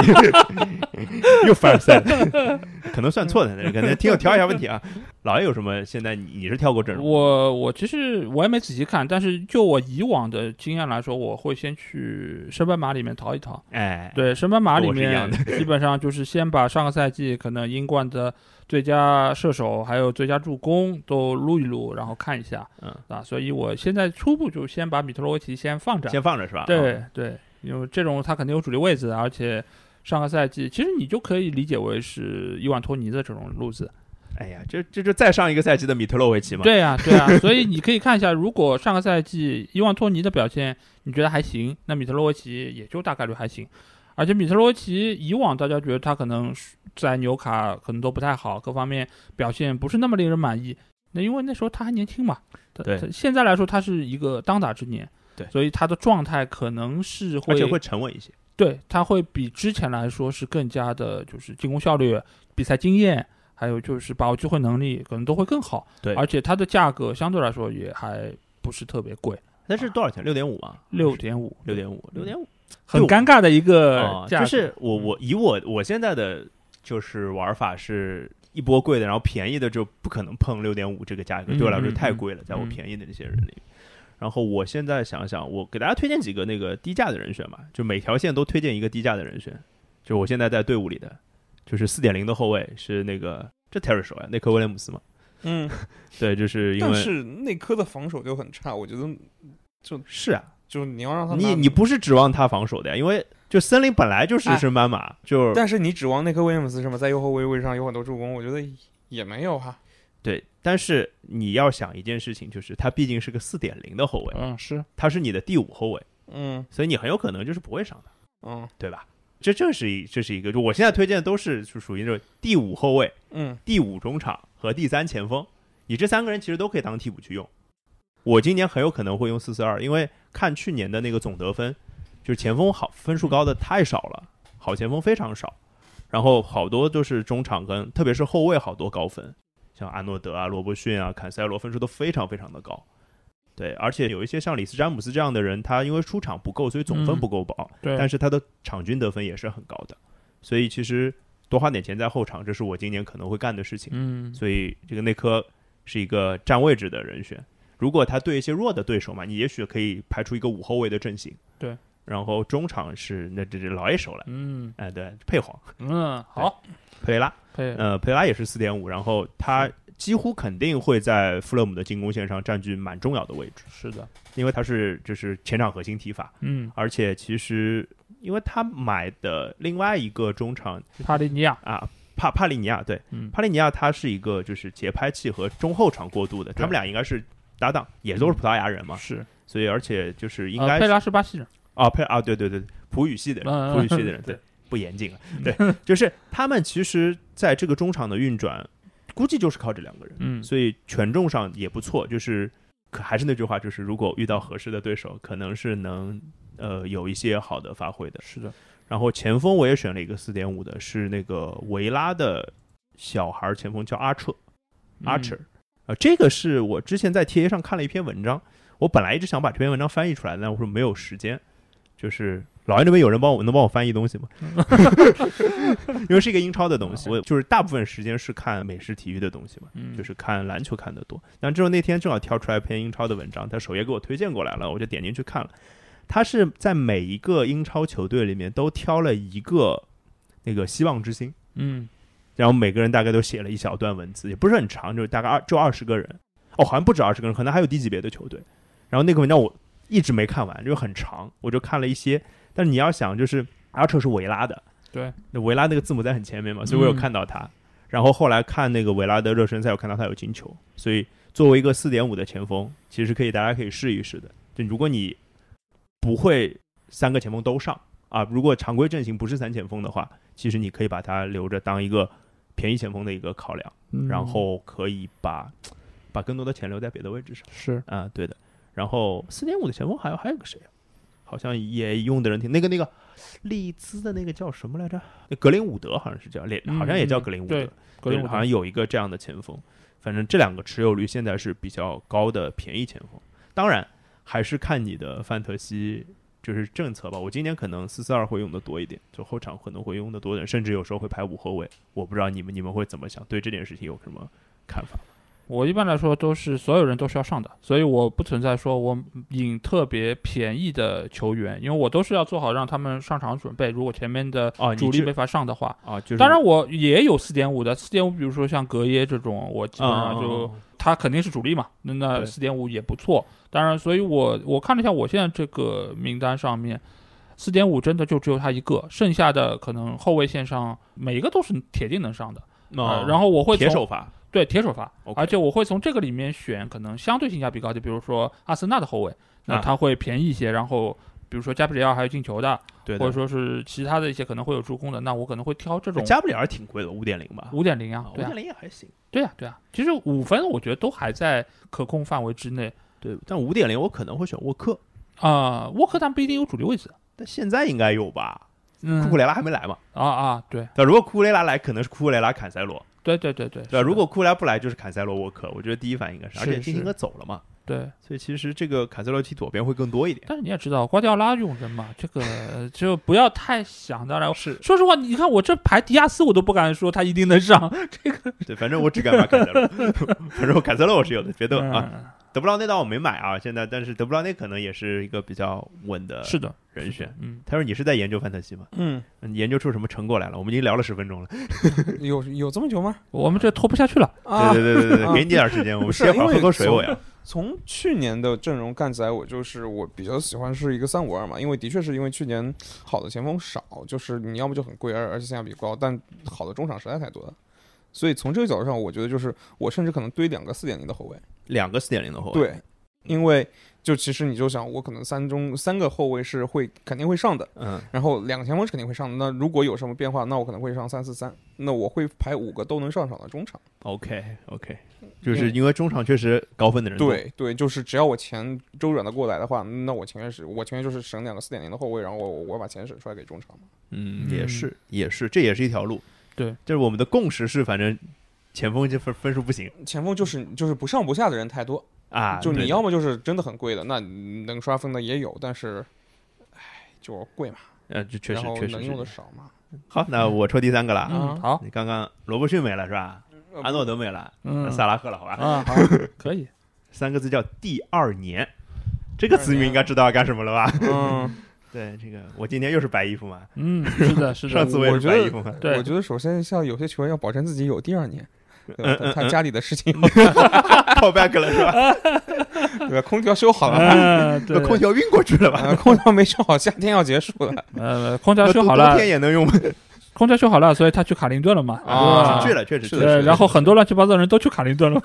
Speaker 1: 又凡尔赛了，可能算错的，可能听友调一下问题啊。老爷有什么？现在你你是跳过阵容？
Speaker 2: 我我其实我也没仔细看，但是就我以往的经验来说，我会先去升班马里面淘一淘。
Speaker 1: 哎，
Speaker 2: 对，升班马里面 基本上就是先把上个赛季可能英冠的最佳射手还有最佳助攻都撸一撸，然后看一下
Speaker 1: 嗯，
Speaker 2: 啊。所以我现在初步就先把米特罗维奇先放着。
Speaker 1: 先放着是吧？
Speaker 2: 对
Speaker 1: 啊，
Speaker 2: 对，因为这种他肯定有主力位置，而且上个赛季其实你就可以理解为是伊万托尼的这种路子。
Speaker 1: 哎呀，这这就再上一个赛季的米特洛维奇嘛。
Speaker 2: 对呀、对呀、所以你可以看一下，如果上个赛季伊万托尼的表现你觉得还行，那米特洛维奇也就大概率还行。而且米特洛维奇以往大家觉得他可能是在纽卡可能都不太好，各方面表现不是那么令人满意。那因为那时候他还年轻嘛，他
Speaker 1: 对
Speaker 2: 他现在来说他是一个当打之年，
Speaker 1: 对
Speaker 2: 所以他的状态可能是会
Speaker 1: 而且会沉稳一些。
Speaker 2: 对，他会比之前来说是更加的，就是进攻效率、比赛经验，还有就是把握机会能力，可能都会更好。
Speaker 1: 对
Speaker 2: 而且它的价格相对来说也还不是特别贵，
Speaker 1: 那是多少钱？六点五吗？
Speaker 2: 六点五，
Speaker 1: 六点五，六点五。
Speaker 2: 很尴尬的一个
Speaker 1: 啊，
Speaker 2: 价格。
Speaker 1: 就是我我以我我现在的就是玩法是一波贵的，然后便宜的就不可能碰六点五这个价格，
Speaker 2: 嗯
Speaker 1: 对我来说太贵了，在我
Speaker 2: 嗯
Speaker 1: 便宜的这些人里。然后我现在想想，我给大家推荐几个那个低价的人选吧，就每条线都推荐一个低价的人选。就我现在在队伍里的，就是四点零的后卫是那个这 Terry 手呀，内科威廉姆斯嘛。
Speaker 4: 嗯，
Speaker 1: 对，就是因为
Speaker 4: 但是内科的防守就很差，我觉得就
Speaker 1: 是啊，
Speaker 4: 就你要让他
Speaker 1: 你你不是指望他防守的呀，因为就森林本来就是
Speaker 4: 哎
Speaker 1: 升班马，就
Speaker 4: 但是你指望内科威廉姆斯什么在右后卫位置上有很多助攻，我觉得也没有哈。
Speaker 1: 对。但是你要想一件事情，就是他毕竟是个四点零的后卫，
Speaker 2: 嗯是
Speaker 1: 他是你的第五后卫，
Speaker 4: 嗯
Speaker 1: 所以你很有可能就是不会上的，
Speaker 4: 嗯
Speaker 1: 对吧？这这是一这是一个，就我现在推荐的都是是属于这种第五后卫、
Speaker 4: 嗯
Speaker 1: 第五中场和第三前锋，你这三个人其实都可以当替补去用。我今年很有可能会用四四二，因为看去年的那个总得分，就是前锋好分数高的太少了，好前锋非常少，然后好多都是中场跟特别是后卫好多高分，像阿诺德啊、罗伯逊啊、坎塞罗分数都非常非常的高。对，而且有一些像里斯詹姆斯这样的人，他因为出场不够，所以总分
Speaker 2: 嗯
Speaker 1: 不够高，
Speaker 2: 对，
Speaker 1: 但是他的场均得分也是很高的。所以其实多花点钱在后场，这是我今年可能会干的事情。
Speaker 2: 嗯，
Speaker 1: 所以这个内科是一个占位置的人选。如果他对一些弱的对手嘛，你也许可以排出一个五后卫的阵型。
Speaker 2: 对，
Speaker 1: 然后中场是那这这老一手了，
Speaker 2: 嗯
Speaker 1: 哎，对，佩皇、
Speaker 2: 嗯，好，
Speaker 1: 佩雷拉，
Speaker 2: 配
Speaker 1: 呃，佩拉也是四点五，然后他几乎肯定会在富勒姆的进攻线上占据蛮重要的位置，
Speaker 2: 是的，
Speaker 1: 因为他是就是前场核心踢法，
Speaker 2: 嗯，
Speaker 1: 而且其实因为他买的另外一个中场
Speaker 2: 帕利尼亚，
Speaker 1: 啊。帕帕利尼亚对，
Speaker 2: 嗯，
Speaker 1: 帕利尼亚他是一个就是节拍器和中后场过渡的，他们俩应该是搭档，也都是葡萄牙人嘛，
Speaker 2: 是，
Speaker 1: 所以而且就是应
Speaker 2: 呃佩
Speaker 1: 该是
Speaker 2: 拉是巴西人，
Speaker 1: 啊佩啊对对对，葡语系的人，
Speaker 2: 嗯
Speaker 1: 葡语系的人
Speaker 2: 对
Speaker 1: 对。不严谨了，对，就是他们其实在这个中场的运转，估计就是靠这两个人，
Speaker 2: 嗯，
Speaker 1: 所以权重上也不错，就是可还是那句话，就是如果遇到合适的对手，可能是能呃有一些好的发挥的。
Speaker 2: 是的，
Speaker 1: 然后前锋我也选了一个四点五的，是那个维拉的小孩前锋叫阿彻。
Speaker 2: 嗯
Speaker 1: Archer，呃，这个是我之前在 TA 上看了一篇文章，我本来一直想把这篇文章翻译出来，但我说没有时间。就是老爷那边有人帮我能帮我翻译东西吗？因为是一个英超的东西，我就是大部分时间是看美式体育的东西嘛，
Speaker 2: 嗯，
Speaker 1: 就是看篮球看得多。但之后那天正好挑出来一篇英超的文章，他首页给我推荐过来了，我就点进去看了。他是在每一个英超球队里面都挑了一个那个希望之星，
Speaker 2: 嗯，
Speaker 1: 然后每个人大概都写了一小段文字，也不是很长，就是大概二就二十个人，哦，好像不止二十个人，可能还有低级别的球队。然后那个文章我一直没看完，就很长，我就看了一些。但是你要想，就是阿彻是维拉的，
Speaker 2: 对，
Speaker 1: 那维拉那个字母在很前面嘛，所以我有
Speaker 2: 嗯
Speaker 1: 看到他。然后后来看那个维拉的热身赛，我看到他有进球，所以作为一个四点五的前锋，其实可以大家可以试一试的。就如果你不会三个前锋都上啊，如果常规阵型不是三前锋的话，其实你可以把它留着当一个便宜前锋的一个考量，
Speaker 2: 嗯
Speaker 1: 然后可以把把更多的钱留在别的位置上
Speaker 2: 是
Speaker 1: 啊，对的。然后四点五的前锋还有还有个谁啊？好像也用的人挺那个那个利兹的那个叫什么来着？那格林伍德好像是叫，连
Speaker 2: 嗯
Speaker 1: 好像也叫格林伍德，
Speaker 2: 对格林伍德
Speaker 1: 好像有一个这样的前锋。反正这两个持有率现在是比较高的便宜前锋，当然还是看你的范特西就是政策吧。我今年可能四四二会用的多一点，就后场可能会用的多一点，甚至有时候会排五后卫。我不知道你们你们会怎么想，对这件事情有什么看法？
Speaker 2: 我一般来说都是所有人都是要上的，所以我不存在说我引特别便宜的球员，因为我都是要做好让他们上场准备。如果前面的主力没法上的话，
Speaker 1: 啊，就是
Speaker 2: 当然我也有四点五的，四点五比如说像格耶这种，我基本上
Speaker 1: 嗯
Speaker 2: 就他肯定是主力嘛，那那
Speaker 1: 对
Speaker 2: 四点五也不错。当然，所以我我看了一下我现在这个名单上面，四点五真的就只有他一个，剩下的可能后卫线上每一个都是铁定能上的。
Speaker 1: 啊
Speaker 2: 呃，然后我会
Speaker 1: 铁手法
Speaker 2: 对铁手法
Speaker 1: OK
Speaker 2: 而且我会从这个里面选可能相对性价比高的，比如说阿森纳的后卫，那
Speaker 1: 啊
Speaker 2: 他会便宜一些。然后比如说加布里奥还有进球的，或者。说是其他的一些可能会有助攻的，那我可能会挑这种
Speaker 1: 加布里尔挺贵的，五点零吧，
Speaker 2: 五点零啊
Speaker 1: 啊，五点，零也还行。
Speaker 2: 对啊，对啊。其实五分我觉得都还在可控范围之内
Speaker 1: 对，但五点零我可能会选沃克，
Speaker 2: 啊。沃克他不一定有主力位置，
Speaker 1: 但现在应该有吧？
Speaker 2: 嗯
Speaker 1: 库库雷拉还没来嘛？
Speaker 2: 啊啊，对
Speaker 1: 但，如果库库雷拉来，可能是库库雷拉坎塞罗，
Speaker 2: 对对对对，
Speaker 1: 对吧？如果库拉不来，就是坎塞洛沃克。我觉得第一反应应该是，而且金琴哥走了嘛，
Speaker 2: 对，
Speaker 1: 所以其实这个坎塞洛踢左边会更多一点。
Speaker 2: 但是你也知道瓜迪奥拉用人嘛，这个就不要太想当然。
Speaker 1: 是
Speaker 2: 说实话，你看我这排迪亚斯，我都不敢说他一定能上。
Speaker 1: 对，反正我只敢买坎塞洛，反正我坎塞洛我是有的，别的啊，
Speaker 2: 嗯
Speaker 1: 德布劳内倒我没买啊，现在，但是德布劳内可能也是一个比较稳的
Speaker 2: 是的，
Speaker 1: 人选。
Speaker 2: 嗯，
Speaker 1: 他说你是在研究范特西吗？
Speaker 4: 嗯，
Speaker 1: 你研究出什么成果来了？我们已经聊了十分钟了。
Speaker 4: 有有这么久吗？
Speaker 2: 我们这拖不下去了。
Speaker 4: 啊，
Speaker 1: 对对对对对，
Speaker 4: 啊
Speaker 1: 给你点时间，我们歇会儿喝口水。我要
Speaker 4: 从去年的阵容看起来，我就是我比较喜欢是一个三五二嘛，因为的确是因为去年好的前锋少，就是你要么就很贵，而而且性价比高，但好的中场实在太多了。所以从这个角度上，我觉得就是我甚至可能堆两个四点零的后卫，
Speaker 1: 两个四点零的后卫，
Speaker 4: 对，因为就其实你就想，我可能三中三个后卫是会肯定会上的，
Speaker 1: 嗯，
Speaker 4: 然后两个前锋是肯定会上的。那如果有什么变化，那我可能会上三四三，那我会排五个都能上场的中场。
Speaker 1: OK OK，就是因为中场确实高分的人多，
Speaker 4: 对对，就是只要我钱周转的过来的话，那我情愿是我情愿就是省两个四点零的后卫，然后我我把钱省出来给中场嘛。
Speaker 1: 嗯，
Speaker 2: 嗯
Speaker 1: 也是也是，这也是一条路。
Speaker 2: 对，
Speaker 1: 就是我们的共识是，反正前锋这分分数不行
Speaker 4: 前锋就是就是不上不下的人太多，
Speaker 1: 啊，
Speaker 4: 就你要么就是真的很贵的，那能刷分的也有，但是，唉，就贵嘛，
Speaker 1: 呃，这确实确实
Speaker 4: 能用的。少嘛。
Speaker 1: 好，那我抽第三个了。
Speaker 2: 嗯，好，
Speaker 1: 你刚刚罗伯逊没了是吧？
Speaker 4: 呃
Speaker 1: 阿诺德没了，
Speaker 2: 嗯
Speaker 1: 萨拉赫了，好吧？
Speaker 2: 啊，好，可以，
Speaker 1: 三个字叫第二年，这个词你们应该知道要干什么了吧？
Speaker 4: 嗯，
Speaker 1: 对，这个我今天又是白衣服嘛，
Speaker 2: 嗯，是的，是的
Speaker 1: 上，次我也
Speaker 4: 我觉得
Speaker 1: 是白衣服嘛。
Speaker 2: 对
Speaker 4: 我觉得首先像有些球员要保证自己有第二年，对
Speaker 1: 嗯嗯？
Speaker 4: 他家里的事情
Speaker 1: ，call back 了是吧？
Speaker 4: 对吧？空调修好了，
Speaker 2: 嗯，对，
Speaker 1: 空调运过去了吧？
Speaker 4: 呃空调没修好，夏天要结束了。
Speaker 2: 呃，空调
Speaker 1: 那
Speaker 2: 修好了
Speaker 1: 冬冬天，也能用吗？
Speaker 2: 空调修好了，所以他去卡林顿了嘛，
Speaker 4: 啊
Speaker 1: 去了，确实
Speaker 4: 是
Speaker 1: 去了。
Speaker 2: 然后很多乱七八糟的人都去卡林顿了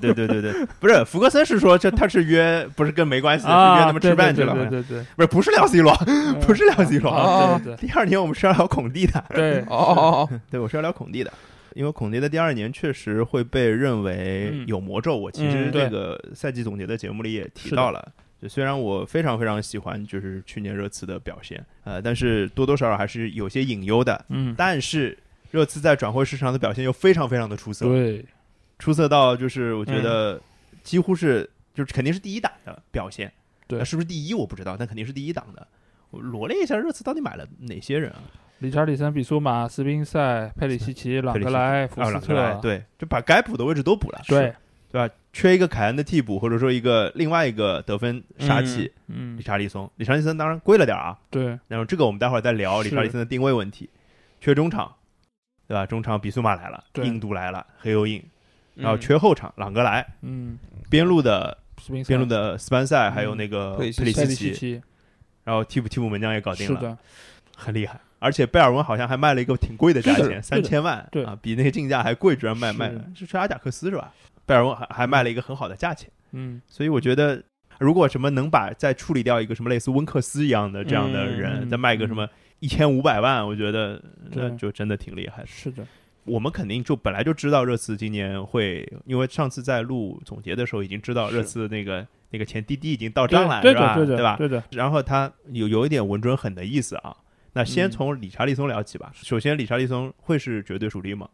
Speaker 1: 对对对对，不是福格森是说这他是约，不是跟没关系约
Speaker 2: 啊，
Speaker 1: 他们吃饭去了。
Speaker 2: 对对对对，
Speaker 1: 不是不是聊 C 罗，不是聊 C 罗。
Speaker 2: 啊，对对
Speaker 1: 第二年我们是要聊孔蒂的，
Speaker 2: 对，
Speaker 4: 哦哦哦，
Speaker 1: 对我是要聊孔蒂的，因为孔蒂的第二年确实会被认为
Speaker 2: 嗯
Speaker 1: 有魔咒。我其实这个赛季总结的节目里也提到了。就虽然我非常非常喜欢就是去年热刺的表现，呃，但是多多少少还是有些隐忧的。
Speaker 2: 嗯，
Speaker 1: 但是热刺在转会市场的表现又非常非常的出色，
Speaker 2: 对，
Speaker 1: 出色到就是我觉
Speaker 2: 嗯
Speaker 1: 得几乎是、就是肯定是第一档的表现。
Speaker 2: 对
Speaker 1: 那是不是第一我不知道，但肯定是第一档的。我罗列一下热刺到底买了哪些人啊？
Speaker 2: 理查里森、比苏马、斯宾塞、佩里西奇、朗格莱、福
Speaker 1: 啊，
Speaker 2: 斯特，
Speaker 1: 对，就把该补的位置都补了，
Speaker 2: 对，
Speaker 1: 对吧？缺一个凯恩的替补，或者说一个另外一个得分杀器，
Speaker 2: 嗯
Speaker 1: 理，查利松。理查利松当然贵了点啊，
Speaker 2: 对，
Speaker 1: 然后这个我们待会儿再聊
Speaker 2: 是
Speaker 1: 理查利森的定位问题。缺中场，对吧？中场比苏马来了，
Speaker 2: 对。
Speaker 1: 印度来了，黑油印，然后
Speaker 4: 嗯
Speaker 1: 缺后场，朗格莱，
Speaker 2: 嗯，
Speaker 1: 边路的边路的斯班塞，
Speaker 2: 嗯。
Speaker 1: 还有那个
Speaker 4: 佩里西
Speaker 1: 奇，然后替补替补门将也搞定了，
Speaker 2: 是的，
Speaker 1: 很厉害。而且贝尔文好像还卖了一个挺贵的价钱，三千万，
Speaker 2: 对。
Speaker 1: 啊，比那个竞价还贵，居然卖
Speaker 2: 是
Speaker 1: 卖是去阿贾克斯是吧？贝尔温还还卖了一个很好的价钱，
Speaker 2: 嗯，
Speaker 1: 所以我觉得，如果什么能把再处理掉一个什么类似温克斯一样的这样的人，
Speaker 2: 嗯
Speaker 1: 再卖个什么一千五百万，我觉得那就真的挺厉害的。
Speaker 2: 是的，
Speaker 1: 我们肯定就本来就知道热刺今年会，因为上次在录总结的时候已经知道热刺那个那个钱滴滴已经到账了，
Speaker 2: 对
Speaker 1: 是吧？
Speaker 2: 的，对的，
Speaker 1: 吧？
Speaker 2: 对的，
Speaker 1: 然后他有有一点稳准狠的意思啊。那先
Speaker 2: 嗯
Speaker 1: 从理查利松聊起吧。首先，理查利松会是绝对主力吗？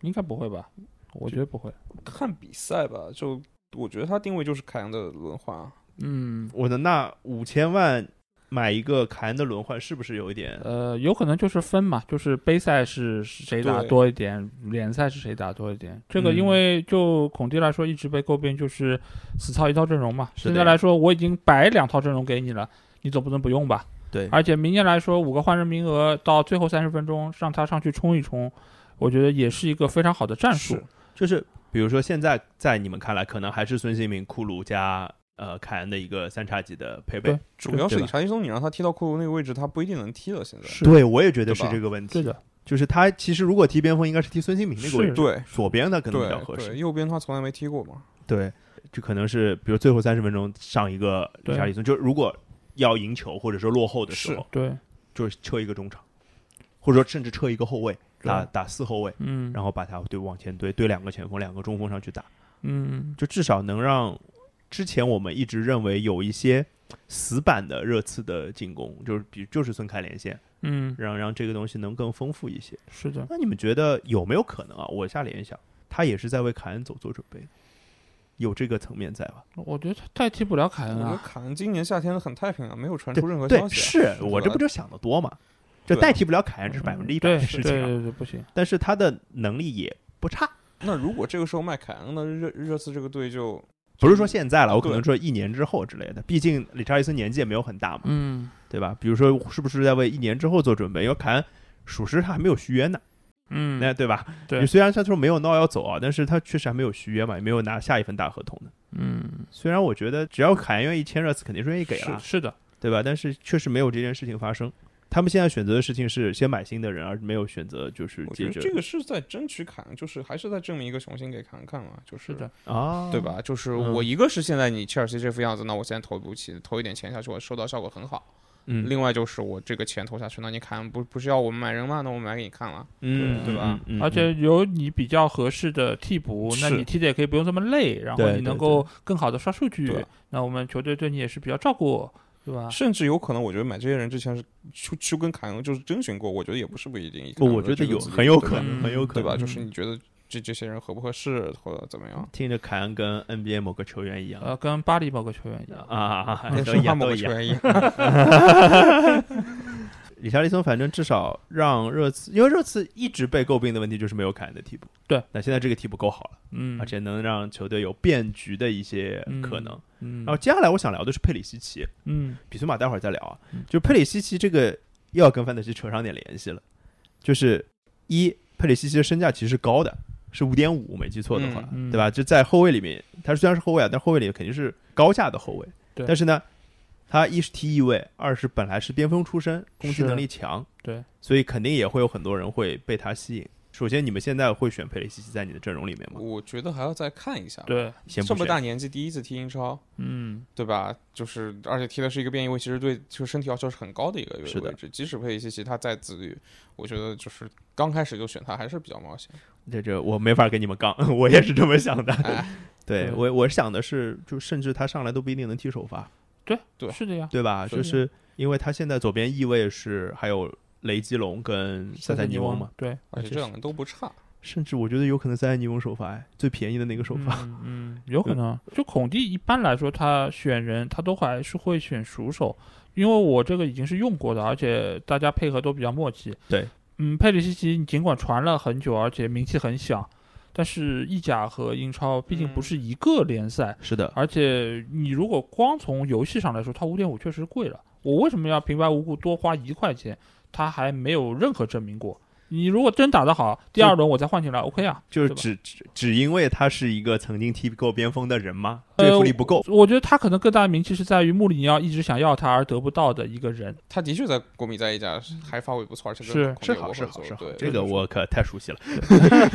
Speaker 2: 应该不会吧？我觉得不会。
Speaker 4: 看比赛吧，就我觉得他定位就是凯恩的轮换，
Speaker 2: 嗯，
Speaker 1: 我的那五千万买一个凯恩的轮换，是不是有一点？
Speaker 2: 呃，有可能就是分嘛，就是杯赛是是谁打多一点，联赛是谁打多一点。这个
Speaker 1: 嗯
Speaker 2: 因为就孔蒂来说，一直被诟病就是死操一套阵容嘛。现在来说，我已经摆两套阵容给你了，你总不能不用吧？
Speaker 1: 对
Speaker 2: 而且明年来说，五个换人名额到最后三十分钟让他上去冲一冲，我觉得也是一个非常好的战术
Speaker 4: 是。
Speaker 1: 就是比如说现在在你们看来，可能还是孙兴民、库卢加呃凯恩的一个三叉戟的配备。
Speaker 4: 主要是查利松，你让他踢到库卢那个位置，他不一定能踢了。现在
Speaker 2: 是
Speaker 1: 对，我也觉得是这个问题。
Speaker 2: 对的，
Speaker 1: 就是他其实如果踢边锋，应该是踢孙兴民那个位置，
Speaker 4: 对
Speaker 1: 左边的可能比较合适，。
Speaker 4: 右边他从来没踢过嘛。
Speaker 1: 对，就可能是比如最后三十分钟上一个理查理松，就如果要赢球或者说落后的时候，
Speaker 2: 对，
Speaker 1: 就是撤一个中场，或者说甚至撤一个后卫，打打四后卫，
Speaker 2: 嗯，
Speaker 1: 然后把他对往前堆，堆两个前锋、两个中锋上去打，
Speaker 2: 嗯，
Speaker 1: 就至少能让之前我们一直认为有一些死板的热刺的进攻，就是比就是孙凯连线，
Speaker 2: 嗯，
Speaker 1: 让让这个东西能更丰富一些。
Speaker 2: 是的，
Speaker 1: 那你们觉得有没有可能啊？我下联想，他也是在为凯恩走做准备，有这个层面在吧？
Speaker 2: 我觉得他代替不了凯
Speaker 4: 我觉得
Speaker 2: 恩啊。
Speaker 4: 凯恩今年夏天很太平啊，没有传出任何
Speaker 1: 对，
Speaker 4: 消息啊。
Speaker 1: 是我这不就想的多嘛？这代替不了凯恩，这是百分之一百
Speaker 2: 对
Speaker 1: 的事情啊。
Speaker 2: 对对对，不行。
Speaker 1: 但是他的能力也不差，
Speaker 4: 那如果这个时候卖凯恩，那热热刺这个队就
Speaker 1: 不是说现在了，我可能说一年之后之类的。毕竟理查利森年纪也没有很大嘛，
Speaker 2: 嗯，
Speaker 1: 对吧？比如说是不是在为一年之后做准备？因为凯恩属实他还没有续约呢，
Speaker 2: 嗯，
Speaker 1: 那对吧？
Speaker 2: 对
Speaker 1: 你虽然他说没有闹要走啊，但是他确实还没有续约嘛，也没有拿下一份大合同的。
Speaker 2: 嗯，
Speaker 1: 虽然我觉得只要凯恩愿意签热刺，肯定是愿意给了，
Speaker 2: 是是的，
Speaker 1: 对吧？但是确实没有这件事情发生。他们现在选择的事情是先买新的人，而没有选择就是
Speaker 4: 我觉得
Speaker 1: 接着
Speaker 4: 这个是在争取砍，就是还是在证明一个雄心给凯恩看嘛，就是
Speaker 2: 是的，
Speaker 1: 啊，
Speaker 4: 对？吧？就是
Speaker 1: 嗯
Speaker 4: 我一个是现在你切尔西这副样子，那我现在投一步棋，投一点钱下去，我收到效果很好。
Speaker 1: 嗯，
Speaker 4: 另外就是我这个钱投下去，那你看不不是要我们买人吗？那我买给你看了。
Speaker 1: 嗯，
Speaker 4: 对吧
Speaker 1: 嗯？嗯
Speaker 2: 而且有你比较合适的替补，那你踢的也可以不用这么累，然后你能够更好的刷数据，那我们球队对你也是比较照顾，对吧？
Speaker 4: 甚至有可能，我觉得买这些人之前是去去跟凯恩就是征询过，我觉得也不是不一定。
Speaker 1: 不，我觉得有很有可能，
Speaker 2: 嗯
Speaker 1: 很有可能
Speaker 4: 对吧？
Speaker 2: 嗯
Speaker 4: 就是你觉得这这些人合不合适或者怎么样。
Speaker 1: 听着凯恩跟 NBA 某个球员一样
Speaker 2: 呃，跟巴黎某个球员一样。
Speaker 1: 啊
Speaker 4: 跟某。个球员一样，
Speaker 1: 理查利松反正至少让热刺，因为热刺一直被诟病的问题就是没有凯恩的替补。
Speaker 2: 对，
Speaker 1: 那现在这个替补够好了，
Speaker 2: 嗯，
Speaker 1: 而且能让球队有变局的一些可能。
Speaker 2: 嗯，
Speaker 1: 然后接下来我想聊的是佩里西奇，
Speaker 2: 嗯
Speaker 1: 比苏马待会儿再聊啊
Speaker 2: 嗯。
Speaker 1: 就佩里西奇这个又要跟范德西扯上点联系了，就是一佩里西奇的身价其实是高的，是五点五，没记错的话，
Speaker 2: 嗯嗯
Speaker 1: 对吧？就在后卫里面，他虽然是后卫啊，但后卫里肯定是高价的后卫。
Speaker 2: 对
Speaker 1: 但是呢，他一是踢翼位，二是本来是边锋出身，攻击能力强，
Speaker 2: 对，
Speaker 1: 所以肯定也会有很多人会被他吸引。首先，你们现在会选佩里西奇在你的阵容里面吗？
Speaker 4: 我觉得还要再看一下。，
Speaker 2: 对，
Speaker 4: 这么大年纪第一次踢英超，
Speaker 2: 嗯
Speaker 4: 对吧？就是而且踢的是一个边翼位，其实对就是身体要求是很高的一个
Speaker 1: 是的
Speaker 4: 位置。即使佩里西奇他再自律，我觉得就是刚开始就选他还是比较冒险。
Speaker 1: 这这我没法跟你们杠，我也是这么想的。
Speaker 2: 对
Speaker 1: 我我想的是，就甚至他上来都不一定能踢首发，
Speaker 4: 对
Speaker 2: 是的呀，
Speaker 1: 对吧？就是因为他现在左边翼位是还有雷吉隆跟塞塞尼翁嘛，，
Speaker 2: 对，
Speaker 4: 而且这两个都不差。
Speaker 1: 甚至我觉得有可能塞塞尼翁首发，哎，最便宜的那个首发。
Speaker 2: 嗯，嗯，有可能。就孔蒂一般来说，他选人他都还是会选熟手，因为我这个已经是用过的，而且大家配合都比较默契。
Speaker 1: 对，
Speaker 2: 嗯，佩里西奇尽管传了很久，而且名气很响，但是意甲和英超毕竟不是一个联赛，
Speaker 1: 是的，
Speaker 2: 而且你如果光从游戏上来说，它五点五确实贵了。我为什么要平白无故多花一块钱？它还没有任何证明过。你如果真打得好，第二轮我再换进来，OK 啊，
Speaker 1: 就是只只只因为他是一个曾经踢过边锋的人吗？
Speaker 2: 呃
Speaker 1: 说服力不够。
Speaker 2: 我觉得他可能更大的名气是在于穆里尼奥一直想要他而得不到的一个人。
Speaker 4: 他的确在国米在意甲还发挥不错，而且
Speaker 2: 是
Speaker 1: 是好是好是好，，这个我可太熟悉了，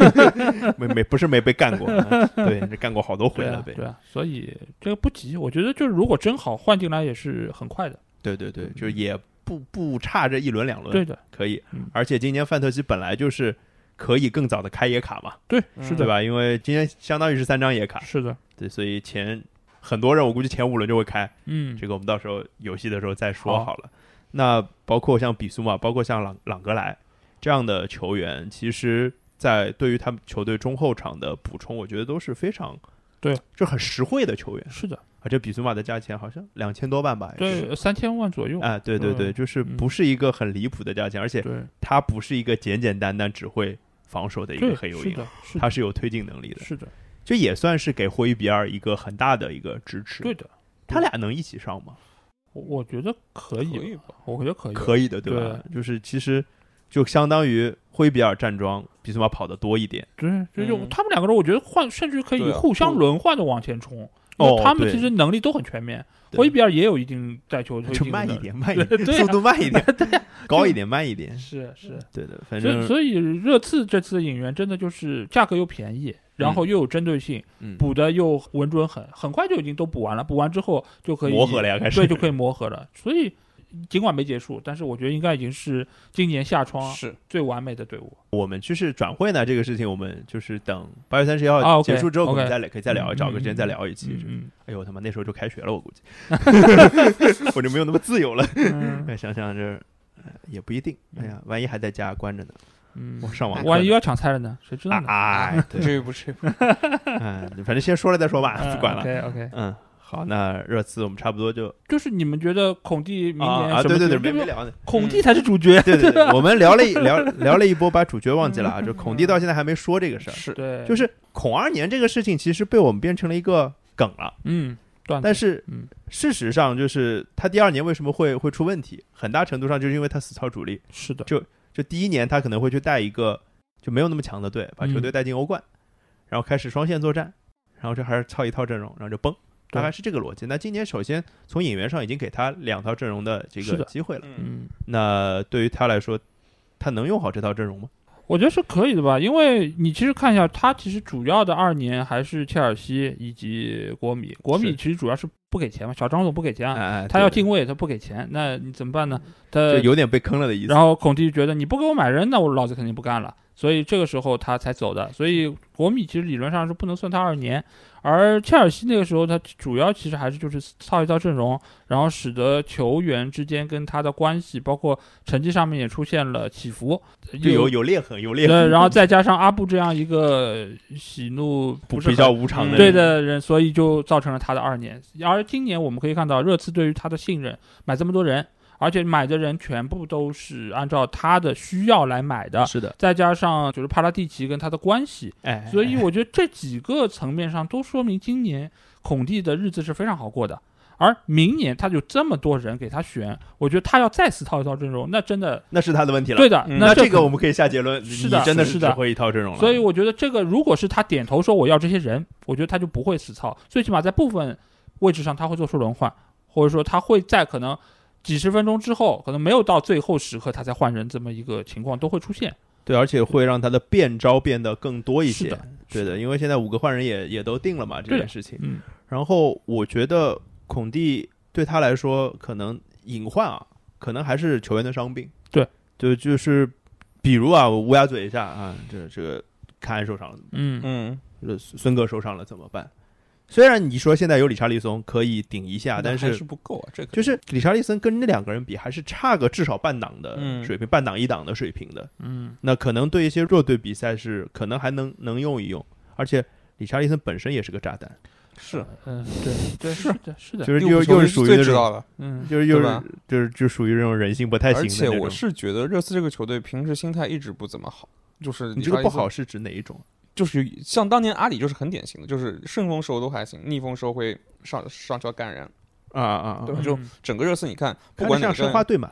Speaker 1: 没没不是没被干过，对，这干过好多回了呗。
Speaker 2: 对啊，对啊，所以这个不急。我觉得就是如果真好换进来也是很快的。
Speaker 1: 对对对，就是也不不差这一轮两轮，
Speaker 2: 对的，
Speaker 1: 可以
Speaker 2: 嗯。
Speaker 1: 而且今年范特西本来就是可以更早的开野卡嘛，
Speaker 2: 对，
Speaker 4: 嗯
Speaker 2: 是的，
Speaker 1: 对吧？因为今年相当于是三张野卡，
Speaker 2: 是的，
Speaker 1: 对，所以前很多人我估计前五轮就会开，
Speaker 2: 嗯，
Speaker 1: 这个我们到时候游戏的时候再说
Speaker 2: 好
Speaker 1: 好了。那包括像比苏马，包括像朗朗格莱这样的球员，其实，在对于他们球队中后场的补充，我觉得都是非常
Speaker 2: 对，
Speaker 1: 就很实惠的球员。
Speaker 2: 是的，
Speaker 1: 而且比苏马的价钱好像两千多万吧，
Speaker 2: 对，三千万左右。
Speaker 1: 哎，对对对，
Speaker 2: 嗯
Speaker 1: 就是
Speaker 2: 嗯
Speaker 1: 不是一个很离谱的价钱，而且
Speaker 2: 对，
Speaker 1: 他不是一个简简单单只会防守的一，个黑油鹰，
Speaker 2: 是的，是的，
Speaker 1: 他是有推进能力的，
Speaker 2: 是的，
Speaker 1: 这也算是给霍伊比尔一个很大的一个支持。
Speaker 2: 对的。
Speaker 1: 他俩能一起上吗？
Speaker 2: 我我觉得可以，
Speaker 4: 可以吧？
Speaker 2: 我觉得可以，
Speaker 1: 可以的，对吧？就是其实就相当于霍伊比尔站桩，比苏马跑得多一点。
Speaker 2: 对，就就
Speaker 4: 嗯
Speaker 2: 他们两个人，我觉得换甚至可以互相轮换的往前冲。
Speaker 1: 哦
Speaker 2: 他们其实能力都很全面，
Speaker 1: 对
Speaker 2: 霍伊比尔也有一定带球推
Speaker 1: 就
Speaker 2: 进的
Speaker 1: 慢一点，慢一点，速度慢一点，对高一点，慢一点。
Speaker 2: 是是，
Speaker 1: 对的，反正
Speaker 2: 所以热刺这次的引援真的就是价格又便宜，然后又有针对性，
Speaker 1: 嗯
Speaker 2: 补的又稳准狠，很快就已经都补完了，补完之后就可以
Speaker 1: 磨合了呀，开始
Speaker 2: 对，就可以磨合了。所以尽管没结束，但是我觉得应该已经是今年夏窗
Speaker 4: 是
Speaker 2: 最完美的队伍。
Speaker 1: 我们就是转会呢，这个事情我们就是等八月三十一
Speaker 2: 啊
Speaker 1: 号结束之后，我们再来，可以再聊，
Speaker 2: 嗯
Speaker 1: 找个时间再聊一期。
Speaker 2: 嗯
Speaker 1: 哎呦我他妈那时候就开学了，我估计 我就没有那么自由了。
Speaker 2: 嗯
Speaker 1: 哎，想想这呃也不一定。哎呀，万一还在家关着呢，
Speaker 2: 嗯
Speaker 1: 我上网
Speaker 2: 万一要抢菜了呢？谁知道
Speaker 1: 啊
Speaker 2: 呢？
Speaker 1: 哎，至
Speaker 4: 于 不至于
Speaker 1: 嗯，反正先说了再说吧，不管了。
Speaker 2: OK OK，
Speaker 1: 嗯，好，那热刺我们差不多就
Speaker 2: 就是你们觉得孔蒂明
Speaker 1: 啊啊，
Speaker 2: 年什么
Speaker 1: 对对对，没没聊呢。
Speaker 2: 孔蒂才是主角。
Speaker 1: 对对对，我们聊了一聊 聊了一波，把主角忘记了啊。就孔蒂到现在还没说这个事儿，
Speaker 4: 是
Speaker 2: 对，
Speaker 1: 就是孔二年这个事情，其实被我们变成了一个梗了。
Speaker 2: 嗯，
Speaker 1: 但是
Speaker 2: 嗯
Speaker 1: 事实上，就是他第二年为什么会会出问题，很大程度上就是因为他死操主力。
Speaker 2: 是的，
Speaker 1: 就就第一年他可能会去带一个就没有那么强的队，把球队带进欧冠，然后开始双线作战，然后这还是操一套阵容，然后就崩，
Speaker 2: 对
Speaker 1: 大概是这个逻辑。那今年首先从引援上已经给他两套阵容的这个机会了，
Speaker 4: 嗯
Speaker 2: 嗯，
Speaker 1: 那对于他来说，他能用好这套阵容吗？
Speaker 2: 我觉得是可以的吧，因为你其实看一下，他其实主要的二年还是切尔西以及国米，国米其实主要是不给钱嘛，小张总不给钱啊，
Speaker 1: 哎哎，
Speaker 2: 他要定位他不给钱，那你怎么办呢？他
Speaker 1: 就有点被坑了的意思。
Speaker 2: 然后孔蒂觉得你不给我买人，那我老子肯定不干了。所以这个时候他才走的。所以国米其实理论上是不能算他二年，而切尔西那个时候他主要其实还是就是套一套阵容，然后使得球员之间跟他的关系，包括成绩上面也出现了起伏，
Speaker 1: 就有有裂痕，有裂
Speaker 2: 对，
Speaker 1: 痕，
Speaker 2: 然后再加上阿布这样一个喜怒不是
Speaker 1: 比较无常的
Speaker 4: 嗯
Speaker 2: 对，的人，所以就造成了他的二年。而今年我们可以看到，热刺对于他的信任，买这么多人，而且买的人全部都是按照他的需要来买的，
Speaker 1: 是的，
Speaker 2: 再加上就是帕拉蒂奇跟他的关系，
Speaker 1: 哎，
Speaker 2: 所以我觉得这几个层面上都说明今年孔蒂的日子是非常好过的。而明年他有这么多人给他选，我觉得他要再次套一套阵容，那真的
Speaker 1: 那是他的问题了。
Speaker 2: 对的。
Speaker 4: 嗯
Speaker 1: 那这个我们可以下结论，
Speaker 2: 是的
Speaker 1: 你真的
Speaker 2: 是的
Speaker 1: 只会一套阵容了。
Speaker 2: 所以我觉得这个如果是他点头说我要这些人，我觉得他就不会死操，最起码在部分位置上他会做出轮换，或者说他会在可能几十分钟之后，可能没有到最后时刻他才换人这么一个情况都会出现。
Speaker 1: 对，而且会让他的变招变得更多一些
Speaker 2: 是的。
Speaker 1: 对的，因为现在五个换人也也都定了嘛，这件事情。
Speaker 2: 嗯，
Speaker 1: 然后我觉得孔蒂对他来说，可能隐患啊，可能还是球员的伤病。
Speaker 2: 对，
Speaker 1: 就就是比如啊，我乌鸦嘴一下啊，这这个凯恩受伤了，
Speaker 2: 嗯
Speaker 4: 嗯，
Speaker 1: 这孙哥受伤了怎么办？虽然你说现在有理查利松可以顶一下，但
Speaker 4: 还
Speaker 1: 是
Speaker 4: 是不够啊，这个
Speaker 1: 就是理查利森跟那两个人比，还是差个至少半档的
Speaker 4: 嗯
Speaker 1: 水平，半档一档的水平的。
Speaker 2: 嗯，
Speaker 1: 那可能对一些弱队比赛是可能还能能用一用，而且理查利森本身也是个炸弹，
Speaker 4: 是
Speaker 2: 嗯，对对是的，是的，
Speaker 1: 就是又又属于那种，
Speaker 4: 知道了。
Speaker 2: 嗯，
Speaker 1: 就是又是就是就属于这种人性不太行
Speaker 4: 而。且我是觉得热刺这个球队平时心态一直不怎么好，就是
Speaker 1: 你这个不好是指哪一种？
Speaker 4: 就是像当年阿里就是很典型的，就是顺风时候都还行，逆风时候会上上车干人，
Speaker 1: 啊啊啊！
Speaker 4: 对就整个热刺你看，不
Speaker 1: 管像
Speaker 4: 管哪个
Speaker 1: 申花队嘛。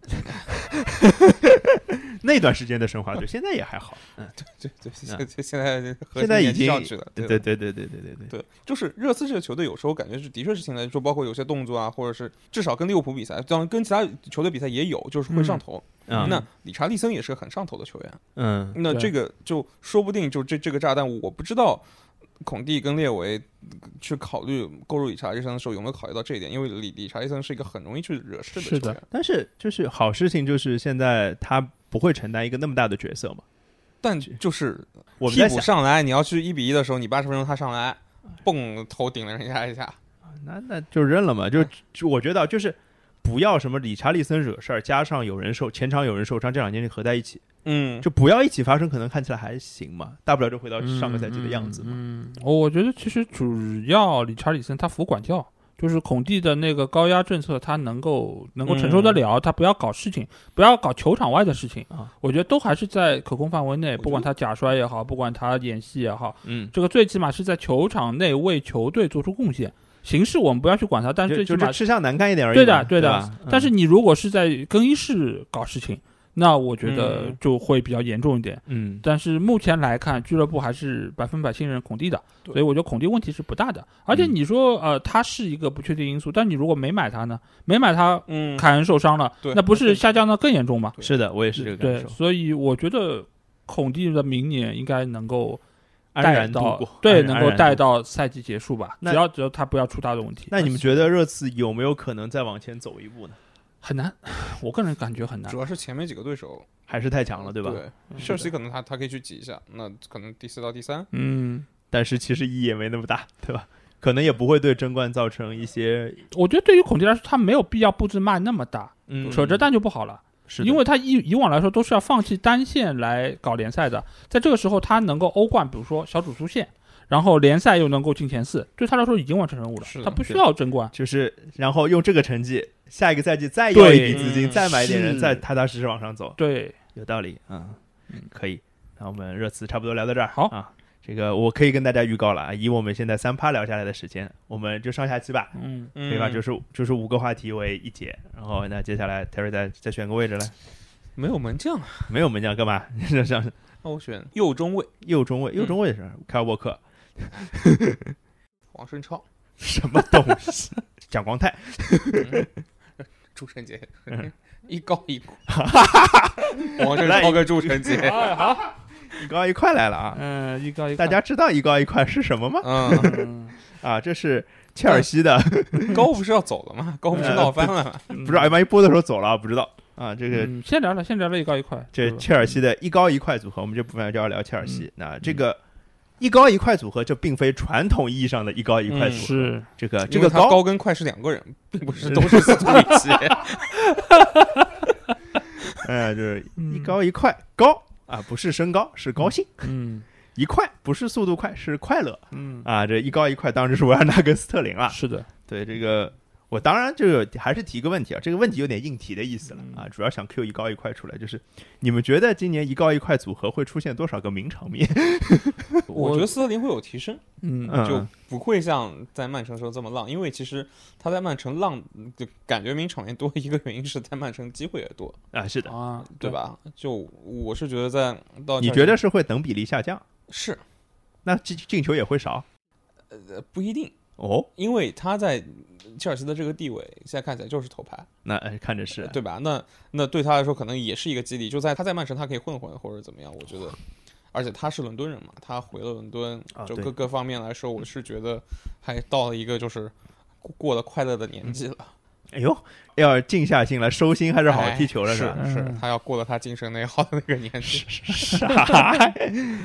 Speaker 1: 那段时间的申花队，现在也还好。嗯，
Speaker 4: 对对，现现现在
Speaker 1: 现在已经
Speaker 4: 上去了，
Speaker 1: 对
Speaker 4: 对
Speaker 1: 对对对对对对对。
Speaker 4: 对，就是热刺这个球队有时候感觉是的确是现在就包括有些动作啊，或者是至少跟利物浦比赛，当然跟其他球队比赛也有，就是会上头。
Speaker 1: 嗯
Speaker 4: 那理查利森也是个很上头的球员，
Speaker 1: 嗯，
Speaker 4: 那这个就说不定就这这个炸弹，我不知道孔蒂跟列维去考虑购入理查利森的时候有没有考虑到这一点，因为理理查利森是一个很容易去惹事
Speaker 2: 的
Speaker 4: 球员。
Speaker 1: 但是就是好事情就是现在他不会承担一个那么大的角色嘛。
Speaker 4: 但就是替
Speaker 1: 我们在，
Speaker 4: 补上来，你要去一比一的时候，你八十分钟他上来，蹦头顶了人家一下，
Speaker 1: 那那就扔了嘛。就就我觉得就是不要什么理查利森惹事儿，加上有人受前场有人受伤，这两件事合在一起，
Speaker 4: 嗯，
Speaker 1: 就不要一起发生，可能看起来还行嘛，大不了就回到上个赛季的样子嘛。
Speaker 2: 嗯，嗯我觉得其实主要理查里森他服管教，就是孔蒂的那个高压政策，他能够能够承受得了，他不要搞事情，不要搞球场外的事情
Speaker 1: 啊。
Speaker 2: 我觉得都还是在可控范围内，不管他假摔也好，不管他演戏也好，
Speaker 1: 嗯，
Speaker 2: 这个最起码是在球场内为球队做出贡献。形式我们不要去管他，但是最起码
Speaker 1: 是吃相难看一点而已。
Speaker 2: 对的，对的
Speaker 1: 吧。
Speaker 2: 但是你如果是在更衣室搞事情，那我觉得
Speaker 4: 嗯
Speaker 2: 就会比较严重一点。
Speaker 1: 嗯，
Speaker 2: 但是目前来看，俱乐部还是百分百信任孔蒂的，所以我觉得孔蒂问题是不大的。而且
Speaker 1: 嗯
Speaker 2: 你说，呃，他是一个不确定因素，但你如果没买他呢？没买他，
Speaker 4: 嗯，
Speaker 2: 凯恩受伤了，
Speaker 4: 对
Speaker 2: 那不是下降的更严重吗？
Speaker 1: 是的，我也是这个感
Speaker 2: 对，
Speaker 1: 受，
Speaker 2: 所以我觉得孔蒂的明年应该能够
Speaker 1: 安
Speaker 2: 带
Speaker 1: 度过，
Speaker 2: 对，能够带。到赛季结束吧。只要只要他不要出大的问题。
Speaker 1: 那你们觉得热刺有没有可能再往前走一步呢？
Speaker 2: 很难？我个人感觉很难
Speaker 4: 主。要是前面几个对手，
Speaker 1: 还是太强了，对吧？
Speaker 4: 对，切尔西可能他他可以去挤一下，那可能第四到第三，
Speaker 2: 嗯，
Speaker 1: 但是其实意义也没那么大，对吧？可能也不会对争冠造成一些
Speaker 2: 我觉得对于孔蒂来说，他没有必要布置卖那么大，
Speaker 1: 嗯
Speaker 2: 扯着蛋就不好了。
Speaker 1: 是
Speaker 2: 因为他以以往来说都是要放弃单线来搞联赛的，在这个时候他能够欧冠，比如说小组出线，然后联赛又能够进前四，对他来说已经完成任务了他不需要争冠。
Speaker 1: 就是然后用这个成绩，下一个赛季再要一笔资金，再买点人，再踏踏实实往上走，
Speaker 2: 对，
Speaker 1: 有道理啊，
Speaker 2: 嗯。
Speaker 1: 可以。那我们热词差不多聊到这儿，
Speaker 2: 好。
Speaker 1: 啊。这个我可以跟大家预告了啊，以我们现在三趴聊下来的时间，我们就上下期吧，
Speaker 2: 嗯，
Speaker 1: 可以吧？
Speaker 4: 嗯。
Speaker 1: 就是就是五个话题为一节，然后那接下来 Terry 再再选个位置来，
Speaker 4: 没有门将啊，
Speaker 1: 没有门将干嘛？这 样
Speaker 4: 那我选右中卫。
Speaker 1: 右中卫，右中卫是凯尔沃克，
Speaker 4: 黄顺超，
Speaker 1: 什么东西？蒋光太，
Speaker 4: 嗯。朱晨杰。
Speaker 1: 嗯，
Speaker 4: 一高一高，黄顺超跟朱晨杰，
Speaker 2: 哎好，
Speaker 1: 一高一块来了啊！
Speaker 2: 嗯，一高一，
Speaker 1: 大家知道一高一块是什么吗？
Speaker 4: 嗯，
Speaker 2: 嗯
Speaker 1: 啊，这是切尔西的，
Speaker 4: 高不是要走了吗？高不是闹翻了吗？
Speaker 1: 不知道万一播的时候走了，不知道。啊，这个
Speaker 2: 嗯先聊聊，先聊聊一高一块，
Speaker 1: 这切尔西的一高一块组合，我们这部分就要聊切尔
Speaker 2: 嗯。
Speaker 1: 西。那这个一高一快组合，这并非传统意义上的一高一快
Speaker 4: 嗯
Speaker 1: 组合。
Speaker 2: 是
Speaker 1: 这个这个
Speaker 4: 高高跟快是两个人，并不是都是斯图里奇。
Speaker 1: 哎，就是一
Speaker 2: 嗯
Speaker 1: 高一快，高啊，不是身高，是高兴；
Speaker 2: 嗯
Speaker 1: 一快不是速度快，是快乐
Speaker 2: 嗯，
Speaker 1: 啊。这一高一快当然是维尔纳跟斯特林了。
Speaker 2: 是的，
Speaker 1: 对这个，我当然这个还是提一个问题啊，这个问题有点硬提的意思了
Speaker 2: 嗯
Speaker 1: 啊，主要想 Q 一高一快出来，就是你们觉得今年一高一快组合会出现多少个名场面？
Speaker 4: 我觉得斯特林会有提升，
Speaker 2: 嗯
Speaker 1: 嗯
Speaker 4: 就不会像在曼城时候这么浪，因为其实他在曼城浪就感觉名场面多，一个原因是在曼城机会也多，
Speaker 1: 啊，是的，
Speaker 2: 啊，
Speaker 4: 对？吧？就我是觉得在到
Speaker 1: 你觉得是会等比例下降？
Speaker 4: 是
Speaker 1: 那进进球也会少
Speaker 4: 呃不一定，
Speaker 1: 哦？
Speaker 4: 因为他在切尔西的这个地位，现在看起来就是头牌，
Speaker 1: 那哎看着是
Speaker 4: 对吧？那那对他来说可能也是一个激励，就在他在曼城他可以混混或者怎么样，我觉得。而且他是伦敦人嘛，他回了伦敦就各个方面来说，我是觉得还到了一个就是过过得快乐的年纪了。
Speaker 1: 哎呦，要静下心来收心，还是好踢球了，
Speaker 4: 是
Speaker 1: 吧？
Speaker 4: 是
Speaker 2: 嗯
Speaker 4: 他要过了他精神内耗的那个年纪，
Speaker 1: 啥？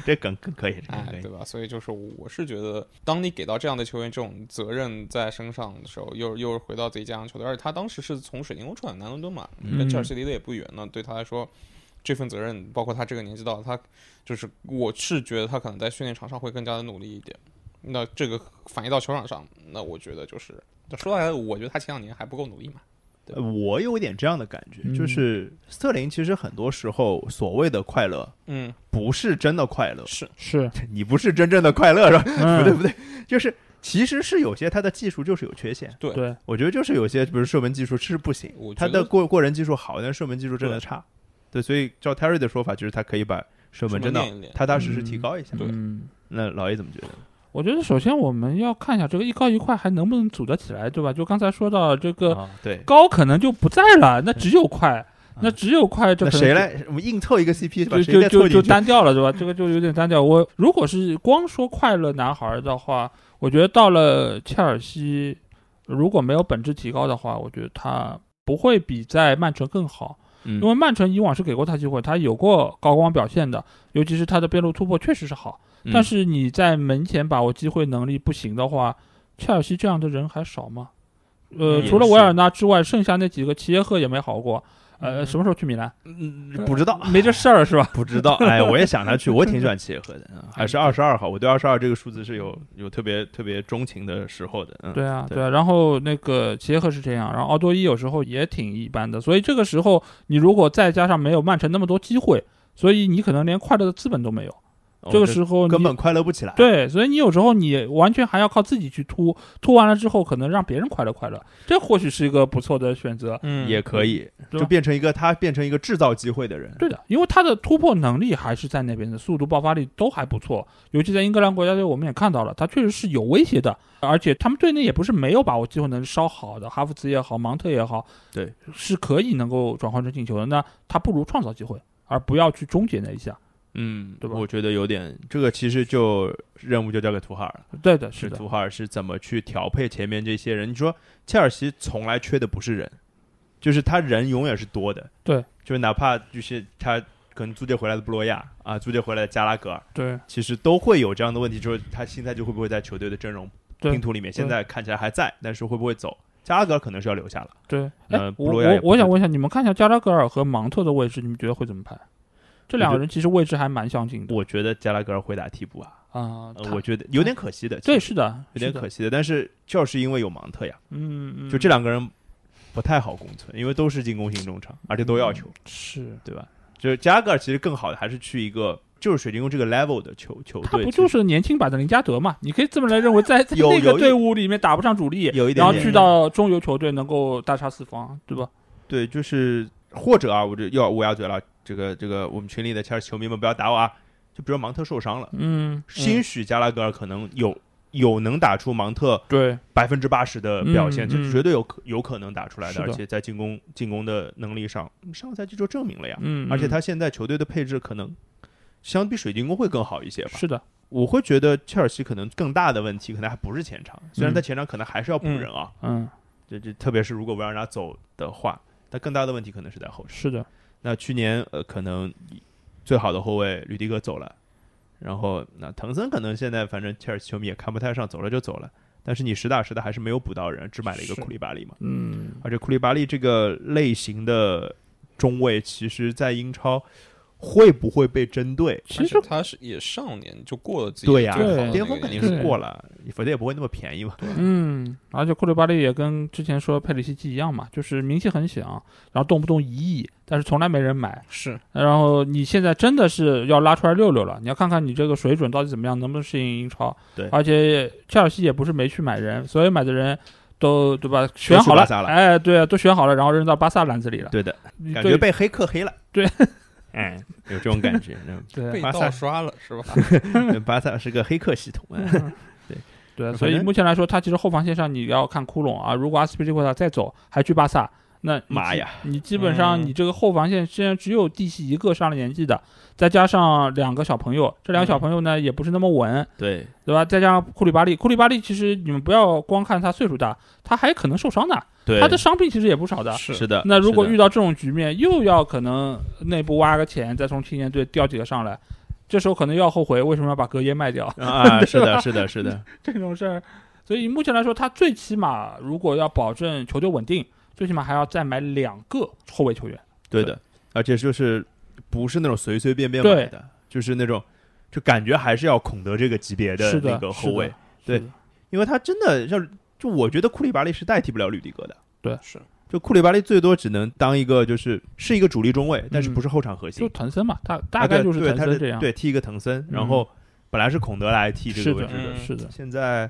Speaker 1: 这梗更可以，这梗可，以
Speaker 4: 哎对。吧？所以就是我是觉得，当你给到这样的球员这种责任在身上的时候，又又是回到自己家乡球队，而且他当时是从水晶宫出来南伦敦嘛，
Speaker 1: 嗯
Speaker 4: 跟切尔西离得也不远呢，对他来说。这份责任，包括他这个年纪到了，他就是我是觉得他可能在训练场上会更加的努力一点。那这个反映到球场上，那我觉得就是说到来，我觉得他前两年还不够努力嘛。
Speaker 1: 对我有点这样的感觉，
Speaker 2: 嗯
Speaker 1: 就是斯特林其实很多时候所谓的快乐，
Speaker 4: 嗯，
Speaker 1: 不是真的快乐，
Speaker 4: 是
Speaker 2: 是，
Speaker 1: 你不是真正的快乐，是吧？
Speaker 2: 嗯
Speaker 1: 不 对不对，就是其实是有些他的技术就是有缺陷。
Speaker 4: 对
Speaker 2: 对，
Speaker 1: 我觉得就是有些，比如射门技术是不行他的过过人技术好，但射门技术真的差。对，所以照 Terry 的说法，就是他可以把射门真的。踏踏实实提高一下。
Speaker 4: 对
Speaker 2: 嗯。
Speaker 1: 那老爷怎么觉得？
Speaker 2: 我觉得首先我们要看一下这个一高一快还能不能组得起来，对吧？就刚才说到这个高可能就不在了，那只有快，那只有快，就
Speaker 1: 谁来？我们硬凑一个 CP 是吧？
Speaker 2: 就就就就？单调了，对吧？这个就有点单调。我如果是光说快乐男孩的话，我觉得到了切尔西，如果没有本质提高的话，我觉得他不会比在曼城更好。
Speaker 1: 嗯
Speaker 2: 因为曼城以往是给过他机会，他有过高光表现的，尤其是他的边路突破确实是好。
Speaker 1: 嗯
Speaker 2: 但是你在门前把握机会能力不行的话，切尔西这样的人还少吗？呃，除了维尔纳之外，剩下那几个齐耶赫也没好过。呃，
Speaker 4: 嗯
Speaker 2: 什么时候去米兰？
Speaker 1: 嗯不知道，
Speaker 2: 没这事儿是吧？
Speaker 1: 不知道。哎，我也想他去，我挺喜欢齐耶赫的，嗯 还是二十二号。我对二十二这个数字是有有特别特别钟情的时候的。嗯，
Speaker 2: 对啊，
Speaker 1: 对
Speaker 2: 对啊。然后那个齐耶赫是这样，然后奥多伊有时候也挺一般的。所以这个时候，你如果再加上没有曼城那么多机会，所以你可能连快乐的资本都没有。
Speaker 1: 哦
Speaker 2: 这个时候
Speaker 1: 根本快乐不起来。，
Speaker 2: 对，所以你有时候你完全还要靠自己去突，突完了之后，可能让别人快乐快乐，这或许是一个不错的选择。
Speaker 4: 嗯
Speaker 1: 也可以，就变成一个他变成一个制造机会的人。
Speaker 2: 对的，因为他的突破能力还是在那边的，速度、爆发力都还不错。尤其在英格兰国家队，我们也看到了，他确实是有威胁的。而且他们队内也不是没有把握机会能力稍好的，哈弗茨也好，芒特也好，
Speaker 1: 对，
Speaker 2: 是可以能够转换成进球的。那他不如创造机会，而不要去终结那一下。
Speaker 1: 嗯，
Speaker 2: 对吧
Speaker 1: 我觉得有点这个，其实就任务就交给图哈尔了。
Speaker 2: 对的，
Speaker 1: 是图哈尔是怎么去调配前面这些人？你说切尔西从来缺的不是人，就是他人永远是多的。
Speaker 2: 对，
Speaker 1: 就是哪怕就是他可能租借回来的布洛亚啊，租借回来的加拉格尔，
Speaker 2: 对
Speaker 1: 其实都会有这样的问题，就是他现在就会不会在球队的阵容拼图里面？现在看起来还在，但是会不会走？加拉格尔可能是要留下了。
Speaker 2: 对。
Speaker 1: 呃布洛亚
Speaker 2: 我我想问一下，你们看一下加拉格尔和芒特的位置，你们觉得会怎么排？这两个人其实位置还蛮相近的
Speaker 1: 我觉得加拉格尔会打替补啊，
Speaker 2: 啊。
Speaker 1: 呃我觉得有点可惜的。
Speaker 2: 对，是的，
Speaker 1: 有点可惜的，但是就是因为有芒特呀，
Speaker 2: 嗯嗯，
Speaker 1: 就这两个人不太好共存，因为都是进攻型中场，而且都要球，
Speaker 2: 是。
Speaker 1: 对吧？就是加拉格尔其实更好的还是去一个就是水晶宫这个 level 的球球队，
Speaker 2: 他不就是年轻版的林加德嘛？你可以这么来认为，在 那个队伍里面打不上主力，
Speaker 1: 有一点点
Speaker 2: 然后去到中游球队能够大杀四方，对吧？
Speaker 1: 对，就是或者啊，我这又要乌鸦嘴了，这个这个我们群里的切尔西球迷们不要打我啊，就比如芒特受伤了，
Speaker 2: 嗯，
Speaker 1: 兴许加拉格尔可能有有能打出芒特
Speaker 2: 对，
Speaker 1: 百分之八十的表现，
Speaker 2: 嗯嗯。
Speaker 1: 绝对有可有可能打出来的，
Speaker 2: 的。
Speaker 1: 而且在进攻进攻的能力上，上个赛季就证明了呀。
Speaker 2: 嗯，
Speaker 1: 而且
Speaker 2: 嗯
Speaker 1: 他现在球队的配置可能相比水晶宫会更好一些吧。
Speaker 2: 是的，
Speaker 1: 我会觉得切尔西可能更大的问题可能还不是前场，虽然
Speaker 2: 嗯。
Speaker 1: 在前场可能还是要补人啊，
Speaker 2: 嗯，
Speaker 1: 这这特别是如果维尔纳走的话，但更大的问题可能是在后场。
Speaker 2: 是的，
Speaker 1: 那去年呃，可能最好的后卫吕迪格走了，然后那滕森可能现在反正切尔西球迷也看不太上，走了就走了。但是你实打实的还是没有补到人，只买了一个库里巴利嘛。
Speaker 2: 嗯，
Speaker 1: 而且库里巴利这个类型的中卫，其实在英超会不会被针对？
Speaker 2: 其实
Speaker 4: 他是也上年就过了自己
Speaker 1: 对呀、巅峰肯定是过了，否则也不会那么便宜嘛。
Speaker 2: 嗯，而且库里巴利也跟之前说佩里西奇一样嘛，就是名气很响，然后动不动一亿，但是从来没人买。
Speaker 4: 是
Speaker 2: 然后你现在真的是要拉出来溜溜了，你要看看你这个水准到底怎么样，能不能适应英超。
Speaker 1: 对
Speaker 2: 而且切尔西也不是没去买人，所有买的人都对吧？选好了，哎，对啊，都选好了，然后扔到巴萨篮子里了。
Speaker 1: 对的，感觉被黑客黑了。
Speaker 2: 对，
Speaker 1: 哎，有这种感觉。
Speaker 2: 对
Speaker 4: 被
Speaker 1: 巴萨
Speaker 4: 盗刷了是吧？
Speaker 1: 那巴萨是个黑客系统。哎
Speaker 2: 对，
Speaker 1: 对
Speaker 2: 所以目前来说，他其实后防线上你要看窟窿啊。如果阿斯皮利奎塔再走，还去巴萨，那
Speaker 1: 妈呀！
Speaker 2: 你基本上
Speaker 4: 嗯
Speaker 2: 你这个后防线现在只有蒂西一个上了年纪的，再加上两个小朋友，这两个小朋友呢也不是那么稳，
Speaker 1: 对，
Speaker 2: 对吧？再加上库里巴利，库里巴利其实你们不要光看他岁数大，他还可能受伤的，
Speaker 1: 对，
Speaker 2: 他的伤病其实也不少的。
Speaker 4: 是
Speaker 1: 是的。
Speaker 2: 那如果遇到这种局面，又要可能内部挖个钱，再从青年队调几个上来，这时候可能又要后悔为什么要把格耶卖掉
Speaker 1: 啊，是的，是的，是的，
Speaker 2: 这种事儿。所以目前来说，他最起码如果要保证球队稳定，最起码还要再买两个后卫球员。
Speaker 1: 对的，而且就是不是那种随随便便买的，就是那种就感觉还是要孔德这个级别的那个后卫对因为他真的要就我觉得库里巴利是代替不了吕迪格的，对
Speaker 4: 是
Speaker 1: 就库里巴利最多只能当一个就是是一个主力中卫，但是
Speaker 2: 嗯
Speaker 1: 不是后场核心
Speaker 2: 就，滕森嘛，大
Speaker 1: 啊
Speaker 2: 大概就是
Speaker 1: 对对他的
Speaker 2: 滕森这样。
Speaker 1: 对踢一个滕森，然
Speaker 2: 嗯
Speaker 1: 后本来是孔德来踢这个位置的，
Speaker 4: 嗯
Speaker 2: 是的，
Speaker 1: 现在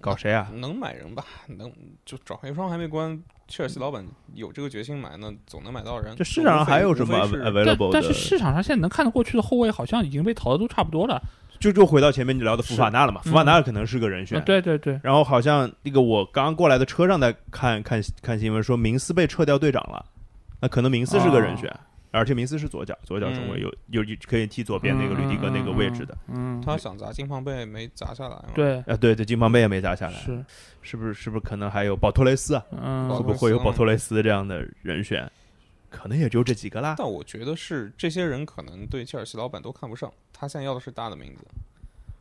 Speaker 1: 搞谁啊？
Speaker 4: 能买人吧？能就转会窗还没关，切尔西老板有这个决心买，那总能买到人。
Speaker 1: 这市场上还有什么
Speaker 2: 但是市场上现在能看得过去的后卫，好像已经被淘的都差不多了。
Speaker 1: 就就回到前面你聊的福法纳了嘛，福法纳可能是个人选。
Speaker 2: 啊，，对对对，
Speaker 1: 然后好像那个我刚刚过来的车上在看看看新闻说明斯被撤掉队长了，那可能明斯是个人选，而且明斯是左脚左脚中卫，
Speaker 4: 嗯
Speaker 1: 有有可以踢左边那个吕迪格那个位置的。
Speaker 2: 嗯，嗯，
Speaker 4: 他想砸金胖贝没砸下来嘛？
Speaker 2: 对。
Speaker 1: 啊，对对，金胖贝也没砸下来，
Speaker 2: 是，
Speaker 1: 是不是是不是可能还有保托雷斯啊？
Speaker 2: 嗯。
Speaker 1: 会不会有保托雷斯这样的人选？可能也就这几个啦。
Speaker 4: 但我觉得是这些人可能对切尔西老板都看不上，他现在要的是大的名字，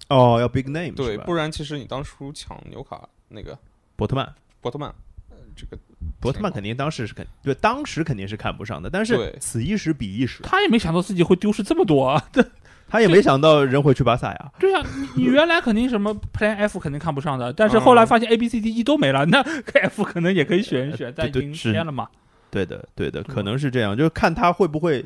Speaker 1: 哦，要 big name
Speaker 4: 对，不然其实你当初抢纽卡那个
Speaker 1: 伯特曼，
Speaker 4: 伯特曼，呃，这个
Speaker 1: 伯特曼肯定当时是肯对当时肯定是看不上的，但是此一时彼一时，
Speaker 2: 他也没想到自己会丢失这么多啊。
Speaker 1: 他也没想到人会去巴萨呀。
Speaker 2: 对啊，你你原来肯定什么 Plan F 肯定看不上的，但是后来发现 A B C D E 都没了，那 F 可能也可以选一选，但已经
Speaker 1: 对对是
Speaker 2: 签了嘛。
Speaker 1: 对的，对的可能是这样，就是看他会不会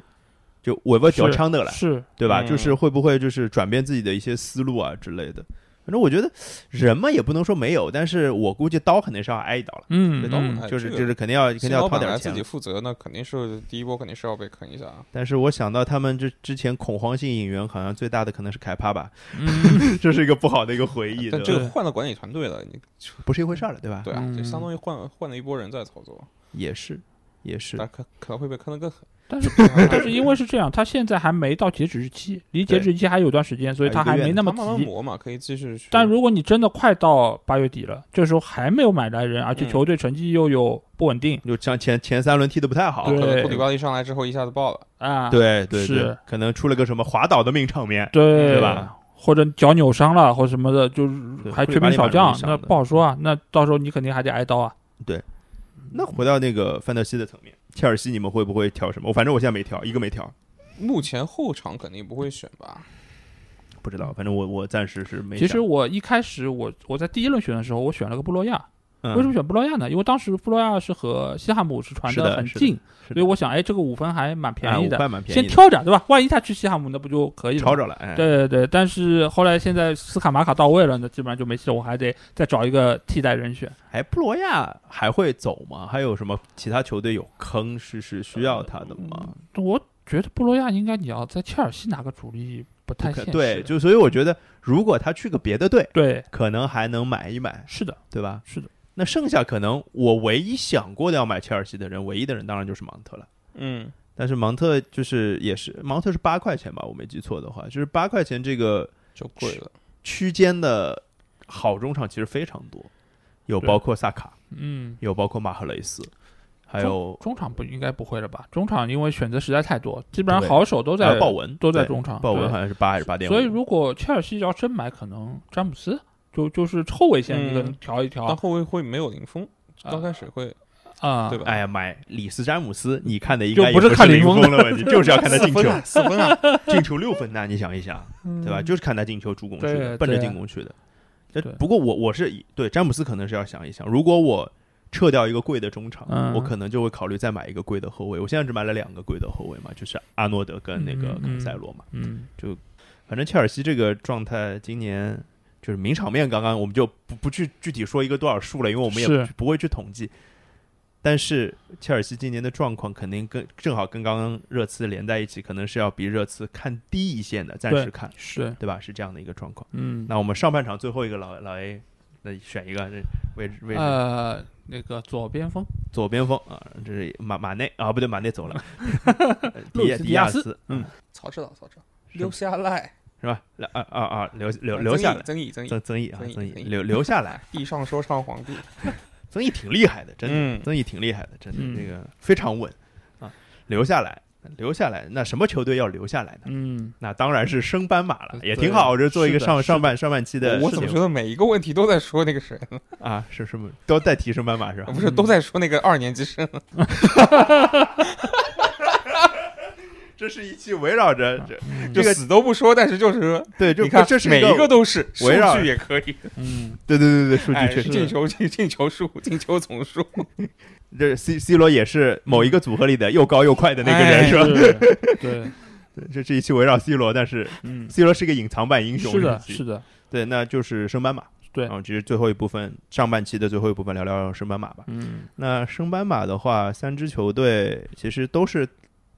Speaker 1: 就尾巴脚枪的了，
Speaker 2: 是，
Speaker 1: 对吧？
Speaker 4: 嗯
Speaker 1: 就是会不会就是转变自己的一些思路啊之类的。反正我觉得人嘛也不能说没有，但是我估计刀肯定是要挨一刀了，
Speaker 2: 嗯，
Speaker 1: 就是就是肯定要肯定要掏点钱。
Speaker 4: 自己负责，那肯定是第一波肯定是要被坑一下啊。
Speaker 1: 但是我想到他们之之前恐慌性引援，好像最大的可能是凯帕吧，
Speaker 2: 嗯，
Speaker 1: 这是一个不好的一个回忆，
Speaker 4: 这个换了管理团队了，你
Speaker 1: 不是一回事儿了，对吧？
Speaker 4: 对啊，
Speaker 2: 嗯
Speaker 4: 就相当于换换了一波人在操作，
Speaker 1: 也是也是
Speaker 4: 但可可能会被坑得更狠。
Speaker 2: 但是但是因为是这样，他现在还没到截止日期，离截止日期还有段时间，所以他还没那么
Speaker 4: 急慢慢。磨嘛，可以继续。
Speaker 2: 但如果你真的快到八月底了，这时候还没有买来人，而且
Speaker 4: 嗯
Speaker 2: 球队成绩又有不稳定
Speaker 1: 就像前前三轮踢的不太好，
Speaker 2: 对
Speaker 4: 可能库里巴利上来之后一下子爆了，
Speaker 2: 啊，
Speaker 1: 对对对
Speaker 2: 是，
Speaker 1: 可能出了个什么滑倒的命场面，
Speaker 2: 对
Speaker 1: 对吧？
Speaker 2: 或者脚扭伤了或什么的，就是还缺兵少将那不好说啊。那到时候你肯定还得挨刀啊。
Speaker 1: 那回到那个范德西的层面，切尔西你们会不会挑什么？我反正我现在没挑，一个没挑，
Speaker 4: 目前后场肯定不会选吧？
Speaker 1: 不知道，反正我我暂时是没。
Speaker 2: 其实我一开始我我在第一轮选的时候，我选了个布洛亚。
Speaker 1: 嗯
Speaker 2: 为什么选布洛亚呢？因为当时布洛亚是和西汉姆是传
Speaker 1: 的
Speaker 2: 很近，所以我想，哎，这个五分还蛮便宜的，先挑着，对吧？万一他去西汉姆，那不就可以了吗？
Speaker 1: 抄着了，哎，
Speaker 2: 对对对，但是后来现在斯卡马卡到位了，那基本上就没戏了，我还得再找一个替代人选。
Speaker 1: 哎，布罗亚还会走吗？还有什么其他球队有坑是是需要他的吗？
Speaker 2: 我觉得布罗亚应该你要在切尔西拿个主力不太
Speaker 1: 可
Speaker 2: 现实。
Speaker 1: 对，就所以我觉得，如果他去个别的队，
Speaker 2: 对，
Speaker 1: 可能还能买一买，
Speaker 2: 是的，
Speaker 1: 对吧？
Speaker 2: 是的。
Speaker 1: 那剩下可能我唯一想过的要买切尔西的人，唯一的人当然就是芒特了。
Speaker 4: 嗯，
Speaker 1: 但是芒特就是也是芒特是八块钱吧，我没记错的话，就是八块钱这个
Speaker 4: 就贵了。
Speaker 1: 区间的好中场其实非常多，有包括萨卡，
Speaker 2: 嗯，
Speaker 1: 有包括马赫雷斯，还有
Speaker 2: 中场不应该不会了吧？中场因为选择实在太多，基本上好手都在
Speaker 1: 还有鲍文
Speaker 2: 都在中场。对
Speaker 1: 鲍文好像是八还是八点五，
Speaker 2: 所以如果切尔西要真买，可能詹姆斯就就是后卫线一个
Speaker 4: 嗯
Speaker 2: 调一调
Speaker 4: 但后卫会没有林峰，刚开始会
Speaker 2: 啊，
Speaker 4: 对吧
Speaker 1: 哎呀，买里斯詹姆斯，你看的应
Speaker 2: 就不是
Speaker 1: 该也是
Speaker 2: 看林峰
Speaker 1: 的问题，就是要看他进球，
Speaker 4: 四分啊，
Speaker 1: 进球六分呐，你想一想，对吧？就是看他进球、助攻去的，奔着进攻去的。这不过我我是以对詹姆斯可能是要想一想，如果我撤掉一个贵的中场，
Speaker 2: 嗯
Speaker 1: 我可能就会考虑再买一个贵的后卫。我现在只买了两个贵的后卫嘛，就是阿诺德跟那个坎塞罗嘛。
Speaker 2: 嗯，就
Speaker 1: 反正切尔西这个状态，今年就是名场面，刚刚我们就不不去具体说一个多少数了，因为我们也
Speaker 2: 是
Speaker 1: 不会去统计。但是切尔西今年的状况肯定跟正好跟刚刚热刺连在一起，可能是要比热刺看低一线的，暂时
Speaker 2: 对
Speaker 1: 看，
Speaker 2: 是，
Speaker 1: 对吧？是这样的一个状况。
Speaker 2: 嗯，
Speaker 1: 那我们上半场最后一个老老 A，那选一个这位置位置，
Speaker 2: 呃，那个左边锋，
Speaker 1: 左边锋啊，这是马马内啊，不对，马内走了，
Speaker 2: 路易斯
Speaker 1: 迪亚迪亚
Speaker 2: 斯
Speaker 1: 斯，嗯，
Speaker 4: 曹指导，曹指导，留下来，
Speaker 1: 是吧？啊啊啊，留留留下来，
Speaker 4: 曾毅，曾毅，
Speaker 1: 曾曾毅啊，
Speaker 4: 曾毅
Speaker 1: 留留下来，
Speaker 4: 地上说唱皇帝，
Speaker 1: 曾毅挺厉害的，真的，
Speaker 4: 嗯
Speaker 1: 曾毅挺厉害的，真的，
Speaker 2: 嗯
Speaker 1: 这个非常稳啊，留下来，留下来，那什么球队要留下来呢？
Speaker 2: 嗯，
Speaker 1: 那当然是升班马了，也挺好。我这做一个上上半上半期的
Speaker 4: 我怎么觉得每一个问题都在说那个谁呢？
Speaker 1: 啊，是什么都在提升班马是吧？
Speaker 4: 不是都在说那个二年级生？
Speaker 1: 这是一期围绕着这
Speaker 4: 就
Speaker 1: 这个
Speaker 4: 死都不说，但是就是
Speaker 1: 对，就
Speaker 4: 你看
Speaker 1: 这是
Speaker 4: 每一个都是数
Speaker 1: 围绕
Speaker 4: 据也可以，
Speaker 2: 嗯，
Speaker 1: 对对对对，数据
Speaker 4: 哎，
Speaker 1: 确实，
Speaker 4: 进球进进球数 进球总数，
Speaker 1: 这 C C 罗也是某一个组合里的又高又快的那个人
Speaker 4: 哎
Speaker 1: 是吧？
Speaker 2: 对，对，
Speaker 1: 对这是一期围绕 C 罗，但是
Speaker 2: 嗯
Speaker 1: ，C 罗是个隐藏版英雄，
Speaker 2: 是的，是的，
Speaker 1: 对，那就是升班马。
Speaker 2: 对。
Speaker 1: 然后其实最后一部分上半期的最后一部分聊聊升班马吧。
Speaker 2: 嗯，
Speaker 1: 那升班马的话，三支球队其实都是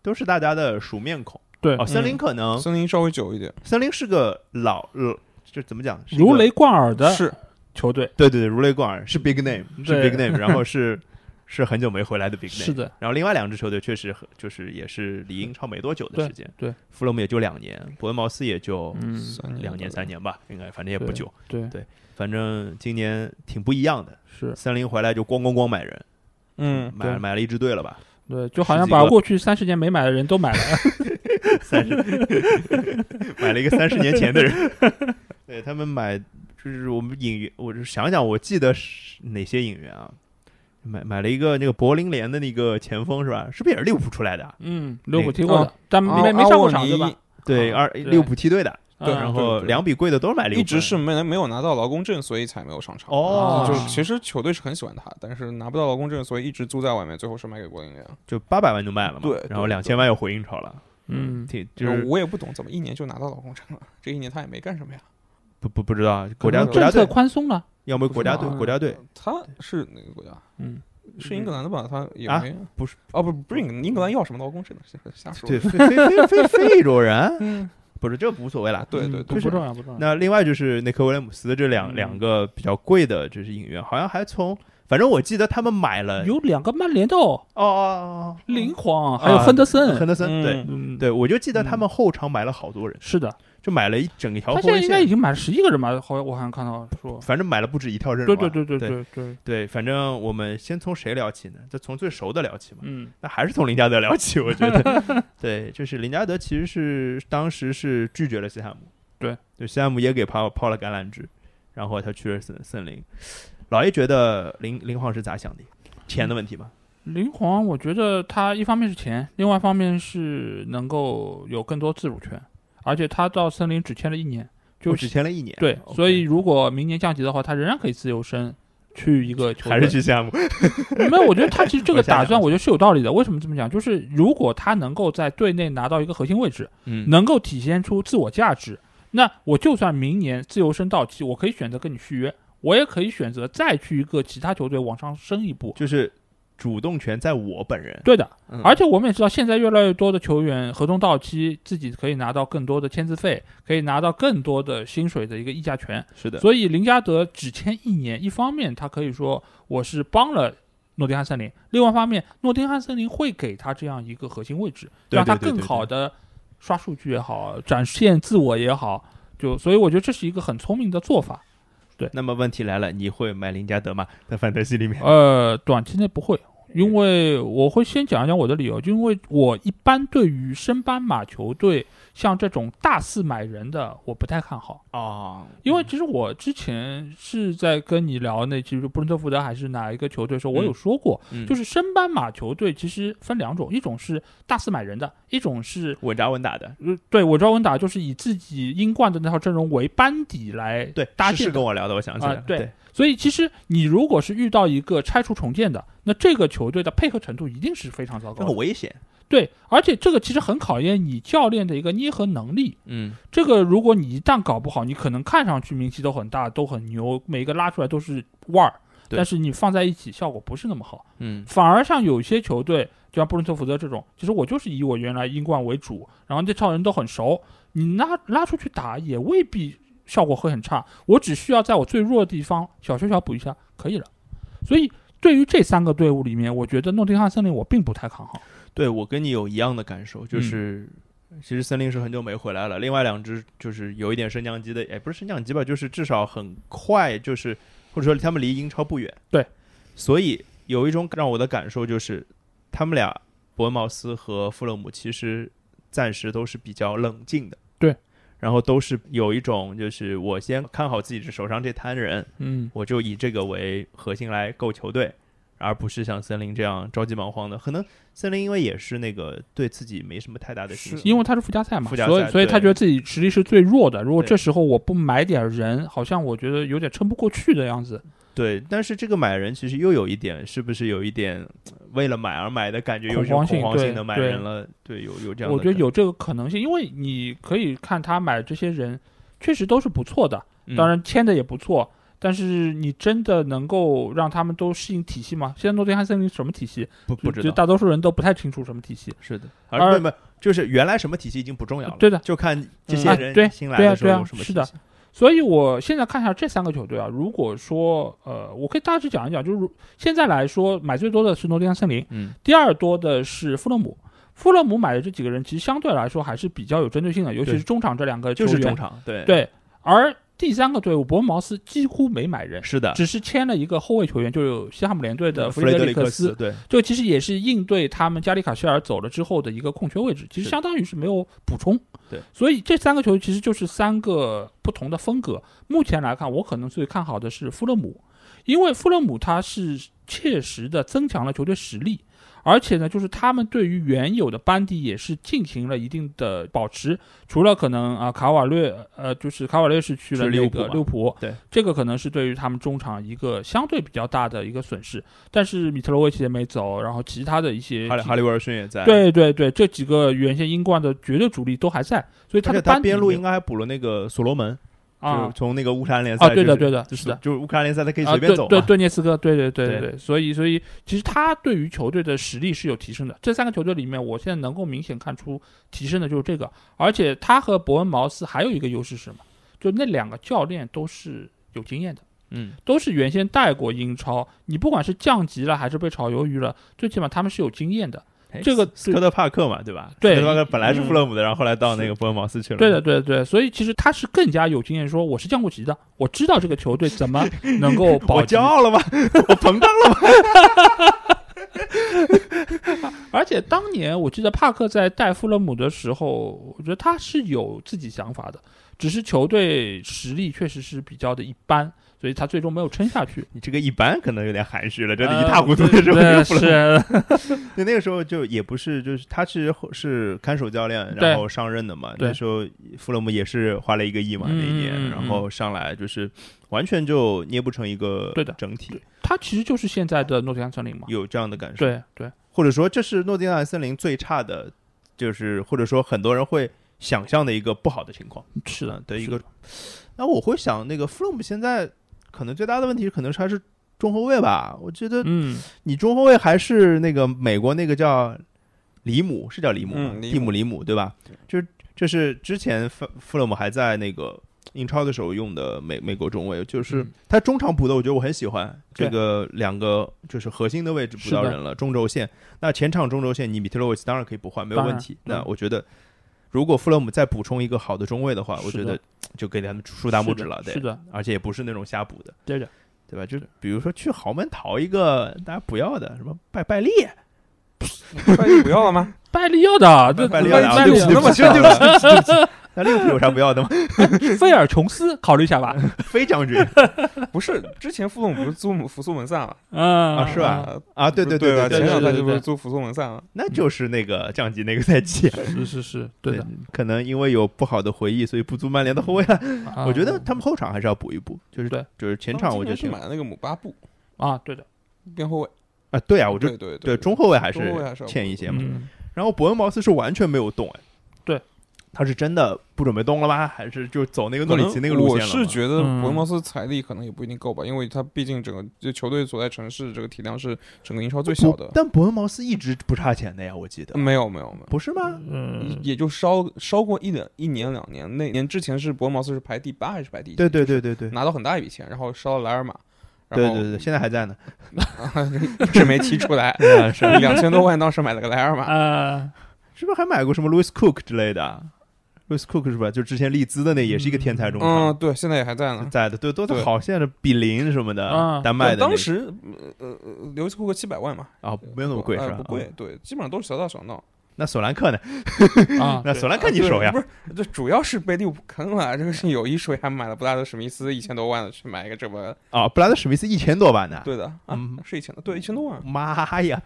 Speaker 1: 都是大家的熟面孔。
Speaker 2: 对。
Speaker 1: 哦，，森林
Speaker 4: 嗯。
Speaker 1: 可能
Speaker 4: 森林稍微久一点，
Speaker 1: 森林是个老呃，就怎么讲？
Speaker 2: 如雷贯耳的
Speaker 4: 是。
Speaker 2: 球队，
Speaker 1: 对对对，如雷贯耳是 big name，是 big name，然后是是很久没回来的 big name。
Speaker 2: 是的，
Speaker 1: 然后另外两支球队确实很就是也是离英超没多久的时间，
Speaker 2: 对。对
Speaker 1: 弗洛姆也就两年，伯恩茅斯也就
Speaker 2: 嗯，
Speaker 4: 三
Speaker 1: 两年三年吧，应该反正也不久。
Speaker 2: 对对，
Speaker 1: 反正今年挺不一样的，
Speaker 2: 是，
Speaker 1: 森林回来就咣咣咣买人，
Speaker 4: 嗯，
Speaker 1: 买买了一支队了吧？
Speaker 2: 对，就好像把过去三十年没买的人都买了，
Speaker 1: 三十，买了一个三十年前的人。对他们买，就是我们引援，我就想想，我记得是哪些影员啊？买买了一个那个柏林联的那个前锋是吧？是不是也是利物浦出来的？
Speaker 2: 嗯，利物浦踢过的，但没
Speaker 4: 阿
Speaker 2: 没没上过场对吧？
Speaker 1: 对二利物浦梯队的。
Speaker 2: 对
Speaker 1: 然后两笔贵的都是买利物浦，
Speaker 4: 一直是没没有拿到劳工证，所以才没有上场。
Speaker 1: 哦，
Speaker 2: 啊
Speaker 4: 就其实球队是很喜欢他，但是拿不到劳工证，所以一直租在外面，最后是卖给国林联。
Speaker 1: 就八百万就卖了嘛，
Speaker 4: 对
Speaker 1: 然后两千万又回英超了，
Speaker 2: 嗯，
Speaker 1: 挺就是
Speaker 4: 我也不懂怎么一年就拿到劳工证了，这一年他也没干什么呀。
Speaker 1: 不不不知道国家国家队
Speaker 2: 宽松了，
Speaker 1: 要么国家队国家队
Speaker 4: 他是哪个国家？
Speaker 2: 嗯，
Speaker 4: 是英格兰的吧？他也
Speaker 1: 啊
Speaker 4: 没
Speaker 1: 不是
Speaker 4: 哦，不不是英英格兰要什么劳工证呢？瞎说。
Speaker 1: 对，非非非非非洲人，
Speaker 4: 嗯，
Speaker 1: 不是这无所谓啦。
Speaker 2: 嗯
Speaker 4: 对对对，
Speaker 2: 不不重要不重要。
Speaker 1: 那另外就是那克威廉姆斯这两
Speaker 2: 嗯
Speaker 1: 两个比较贵的，就是影院，好像还从，反正我记得他们买了，
Speaker 2: 有两个曼联的哦，
Speaker 1: 哦哦哦，
Speaker 2: 林皇还有亨德森，
Speaker 1: 亨德森，对对，我就记得他们后场买了好多人，
Speaker 2: 是的，
Speaker 1: 就买了一整条
Speaker 2: 他现在应该已经买了十一个人吧？好像我好像看到说，
Speaker 1: 反正买了不止一条人。
Speaker 2: 对对对对。
Speaker 1: 对
Speaker 2: 对，对，
Speaker 1: 反正我们先从谁聊起呢？就从最熟的聊起嘛。
Speaker 2: 嗯，
Speaker 1: 那还是从林加德聊起，我觉得，对，就是林加德其实是当时是拒绝了西汉姆，
Speaker 2: 对，
Speaker 1: 就西汉姆也给抛抛了橄榄枝，然后他去了森森林。老爷觉得林林皇是咋想的？钱的问题吗？
Speaker 2: 林皇，我觉得他一方面是钱，另外一方面是能够有更多自主权，而且他到森林只签了一年，就
Speaker 1: 只签了一年，
Speaker 2: 对所以如果明年降级的话，他仍然可以自由身去一个球队。
Speaker 1: 还是去西汉姆。
Speaker 2: 没有，我觉得他其实这个 打算，我觉得是有道理的。为什么这么讲？就是如果他能够在队内拿到一个核心位置，
Speaker 1: 嗯，
Speaker 2: 能够体现出自我价值，那我就算明年自由身到期，我可以选择跟你续约，我也可以选择再去一个其他球队往上升一步。
Speaker 1: 就是主动权在我本人。
Speaker 2: 对的，
Speaker 1: 嗯
Speaker 2: 而且我们也知道，现在越来越多的球员合同到期，自己可以拿到更多的签字费，可以拿到更多的薪水的一个议价权。
Speaker 1: 是的，
Speaker 2: 所以林加德只签一年，一方面他可以说我是帮了诺丁汉森林，另外一方面诺丁汉森林会给他这样一个核心位置，让他更好的刷数据也好，展现自我也好，就所以我觉得这是一个很聪明的做法。
Speaker 1: 那么问题来了，你会买林加德吗？在范特西里面，
Speaker 2: 呃，短期内不会，因为我会先讲一讲我的理由，就因为我一般对于升班马球队像这种大肆买人的，我不太看好。
Speaker 1: 啊，
Speaker 2: 因为其实我之前是在跟你聊那期，就布伦特福德还是哪一个球队的时候，我有说过，
Speaker 1: 嗯。
Speaker 2: 就是升班马球队其实分两种，一种是大肆买人的，一种是
Speaker 1: 稳扎稳打的，
Speaker 2: 呃对稳扎稳打就是以自己英冠的那套阵容为班底来
Speaker 1: 对，是
Speaker 2: 搭建
Speaker 1: 是跟我聊的，我想起来
Speaker 2: 对所以其实你如果是遇到一个拆除重建的，那这个球队的配合程度一定是非常糟糕的。
Speaker 1: 很危险，
Speaker 2: 对，而且这个其实很考验你教练的一个捏合能力。
Speaker 1: 嗯，
Speaker 2: 这个如果你一旦搞不好，你可能看上去名气都很大，都很牛，每一个拉出来都是腕儿，但是你放在一起效果不是那么好。
Speaker 1: 嗯，
Speaker 2: 反而像有些球队，就像布伦特福德这种，其实我就是以我原来英冠为主，然后这套人都很熟，你拉拉出去打也未必效果会很差。我只需要在我最弱的地方小修小补一下，可以了。所以对于这三个队伍里面，我觉得诺丁汉森林我并不太看好。
Speaker 1: 对我跟你有一样的感受，
Speaker 2: 嗯
Speaker 1: 就是。其实森林是很久没回来了，另外两只就是有一点升降机的，也不是升降机吧，就是至少很快，就是或者说他们离英超不远。
Speaker 2: 对，
Speaker 1: 所以有一种让我的感受就是，他们俩伯恩茅斯和富勒姆其实暂时都是比较冷静的。
Speaker 2: 对，
Speaker 1: 然后都是有一种就是我先看好自己手上这摊人，
Speaker 2: 嗯，
Speaker 1: 我就以这个为核心来构球队，而不是像森林这样着急忙慌的。可能森林因为也是那个对自己没什么太大的信心，
Speaker 2: 因为他是附加赛嘛，
Speaker 1: 附加赛
Speaker 2: 所以所以他觉得自己实力是最弱的。如果这时候我不买点人，好像我觉得有点撑不过去的样子。
Speaker 1: 对，但是这个买人其实又有一点，是不是有一点呃为了买而买的感觉，有一种
Speaker 2: 恐慌性
Speaker 1: 的买人了？对，有有这样的，
Speaker 2: 我觉得，有这个可能性，因为你可以看他买这些人，确实都是不错的，
Speaker 1: 嗯
Speaker 2: 当然签的也不错。但是你真的能够让他们都适应体系吗？现在诺丁汉森林什么体系？
Speaker 1: 不不知道，
Speaker 2: 就大多数人都不太清楚什么体系。
Speaker 1: 是的，
Speaker 2: 而
Speaker 1: 而不不就是原来什么体系已经不重要了，
Speaker 2: 对的，
Speaker 1: 就看这些人新来的时候有什么
Speaker 2: 是的
Speaker 1: 体系。
Speaker 2: 所以我现在看一下这三个球队啊，如果说呃，我可以大致讲一讲，就是现在来说买最多的是诺丁汉森林，
Speaker 1: 嗯，
Speaker 2: 第二多的是富勒姆。富勒姆买的这几个人，其实相对来说还是比较有针对性的，尤其是中场这两个球员。
Speaker 1: 就是中场，对，
Speaker 2: 对，而第三个队伍伯恩茅斯几乎没买人，
Speaker 1: 是的，
Speaker 2: 只是签了一个后卫球员，就有西汉姆联队的弗
Speaker 1: 弗雷德
Speaker 2: 里克
Speaker 1: 斯，对，
Speaker 2: 就其实也是应对他们加里卡希尔走了之后的一个空缺位置，其实相当于是没有补充。
Speaker 1: 对，
Speaker 2: 所以这三个球队其实就是三个不同的风格。目前来看，我可能最看好的是富勒姆，因为富勒姆他是切实的增强了球队实力。而且呢，就是他们对于原有的班底也是进行了一定的保持，除了可能啊卡瓦略，呃，就是卡瓦略是去了那个
Speaker 1: 是利物浦嘛
Speaker 2: 利物浦，
Speaker 1: 对，
Speaker 2: 这个可能是对于他们中场一个相对比较大的一个损失。但是米特罗维奇也没走，然后其他的一些
Speaker 1: 哈利哈利威尔逊也在，，
Speaker 2: 对对对，这几个原先英冠的绝对主力都还在，所以他的班底
Speaker 1: 边路应该还补了那个所罗门，就
Speaker 2: 啊
Speaker 1: 从那个乌克兰联赛，
Speaker 2: 啊，对的对的，
Speaker 1: 就是
Speaker 2: 的。
Speaker 1: 就是乌克兰联赛他可以
Speaker 2: 啊，
Speaker 1: 随便走嘛，
Speaker 2: 对对，顿涅茨克，对对对
Speaker 1: 对
Speaker 2: 对，所以所以其实他对于球队的实力是有提升的。这三个球队里面，我现在能够明显看出提升的就是这个，而且他和伯恩茅斯还有一个优势是什么？就那两个教练都是有经验的。
Speaker 1: 嗯，
Speaker 2: 都是原先带过英超，你不管是降级了还是被炒鱿鱼了，最起码他们是有经验的。
Speaker 1: 哎
Speaker 2: 这个
Speaker 1: 斯科特帕克嘛，对吧？
Speaker 2: 对
Speaker 1: 斯科特帕克本来是
Speaker 2: 嗯
Speaker 1: 富勒姆的，然后后来到那个伯恩茅斯去了，
Speaker 2: 对的，对的，对的。所以其实他是更加有经验，说我是降过级的，我知道这个球队怎么 能够保
Speaker 1: 我骄。傲了吗？我膨胀了吧？
Speaker 2: 而且当年我记得帕克在带富勒姆的时候，我觉得他是有自己想法的，只是球队实力确实是比较的一般，所以他最终没有撑下去。
Speaker 1: 你这个一般可能有点含蓄了，真的，
Speaker 2: 呃
Speaker 1: 一塌糊涂的时候
Speaker 2: 对
Speaker 1: 又富勒姆
Speaker 2: 是，
Speaker 1: 对，那个时候就也不是，就是他是是看守教练，然后上任的嘛。那时候弗洛姆也是花了一个亿嘛，那一年，然后上来就是完全就捏不成一个
Speaker 2: 对的
Speaker 1: 整体，
Speaker 2: 他其实就是现在的诺丁汉森林嘛。
Speaker 1: 有这样的感受。，
Speaker 2: 对对，
Speaker 1: 或者说这是诺丁汉森林最差的，就是或者说很多人会想象的一个不好的情况。
Speaker 2: 是的
Speaker 1: 嗯，的一个。那我会想，那个弗洛姆现在可能最大的问题可能是还是中后卫吧。我觉得
Speaker 2: 嗯，
Speaker 1: 你中后卫还是那个美国那个叫里姆，是叫里姆吗？
Speaker 4: 嗯姆
Speaker 1: 蒂姆里姆对吧？就是这是之前富富勒姆还在那个英超的时候用的美美国中卫，就是
Speaker 2: 嗯
Speaker 1: 他中场补的，我觉得我很喜欢这个两个就是核心的位置补到人了，中轴线。那前场中轴线，你米特洛维奇当然可以不换，没有问题。那
Speaker 2: 嗯
Speaker 1: 我觉得。如果富勒姆再补充一个好的中卫的话，我觉得就给他们竖大拇指了，对，
Speaker 2: 是的，
Speaker 1: 而且也不是那种瞎补的。
Speaker 2: 对的，
Speaker 1: 对吧？就比如说去豪门淘一个大家不要的，什么拜拜利，
Speaker 4: 拜利不要了吗？
Speaker 2: 拜利要的，这
Speaker 1: 拜利
Speaker 2: 拜拜利
Speaker 1: 要的啊对不起对不起对不起对不起对不起，那利物浦有啥不要的吗？
Speaker 2: 菲尔琼斯考虑一下吧。
Speaker 1: 飞将军
Speaker 4: 不是，之前副总不是租姆福苏门散了
Speaker 2: 嗯
Speaker 1: 啊是吧
Speaker 4: 啊？
Speaker 1: 啊，对对
Speaker 4: 对吧？
Speaker 1: 对
Speaker 4: 前两
Speaker 2: 对对对
Speaker 4: 赛季不是租福苏门散了？
Speaker 1: 那就是那个降级那个赛季，
Speaker 2: 是是是，对的。
Speaker 1: 可能因为有不好的回忆，所以不租曼联的后卫了。
Speaker 2: 啊
Speaker 1: 我觉得他们后场还是要补一补，就是
Speaker 2: 对
Speaker 1: 就是前场我觉得挺
Speaker 4: 是买了那个姆巴布
Speaker 2: 啊，对的，
Speaker 4: 边后卫
Speaker 1: 啊，对啊，我觉得
Speaker 4: 对对
Speaker 1: 对中后卫还
Speaker 4: 中后卫还是
Speaker 1: 欠一些嘛。
Speaker 2: 嗯，
Speaker 1: 然后伯恩茅斯是完全没有动哎，
Speaker 2: 对，
Speaker 1: 他是真的不准备动了吗？还是就走那个诺里奇那个路线了我？
Speaker 4: 是觉得
Speaker 2: 嗯
Speaker 4: 伯恩茅斯财力可能也不一定够吧，因为他毕竟整个就球队所在城市这个体量是整个英超最小的。
Speaker 1: 但伯恩茅斯一直不差钱的呀，我记得
Speaker 4: 没有没有没有，
Speaker 1: 不是吗？
Speaker 2: 嗯，
Speaker 4: 也就烧烧过一两一年两年，那年之前是伯恩茅斯是排第八还是排第几？
Speaker 1: 对对对对对
Speaker 4: 拿到很大一笔钱，然后烧了莱尔马，然后
Speaker 1: 对对对，现在还在呢。
Speaker 4: 是没踢出来，
Speaker 1: 啊 是
Speaker 4: 两千多万当时买了个莱尔马，
Speaker 2: 呃，
Speaker 1: 是不是还买过什么 Louis Cook 之类的？Louis Cook 是吧？就之前利兹的那也是一个天才中场。
Speaker 4: 嗯，对，现在也还在呢。
Speaker 1: 在的，对，都
Speaker 4: 在
Speaker 1: 好，现在的比邻什么的，
Speaker 2: 啊
Speaker 1: 丹麦的、
Speaker 4: 当时呃呃呃，刘斯库克七百万嘛，
Speaker 1: 啊，没有那么贵是吧？
Speaker 4: 呃不贵
Speaker 1: 啊，
Speaker 4: 对，基本上都是小打小闹。
Speaker 1: 那索兰克呢？
Speaker 2: 啊，
Speaker 1: 那索兰克你熟呀
Speaker 4: 不是，这主要是被利物浦坑了。这个是有一说一，还买了布拉德史密斯一千多万的去买一个这么
Speaker 1: 啊，布拉德史密斯一千多万的。
Speaker 4: 对的啊
Speaker 1: 嗯，
Speaker 4: 是一千多，对，一千多万，
Speaker 1: 妈呀，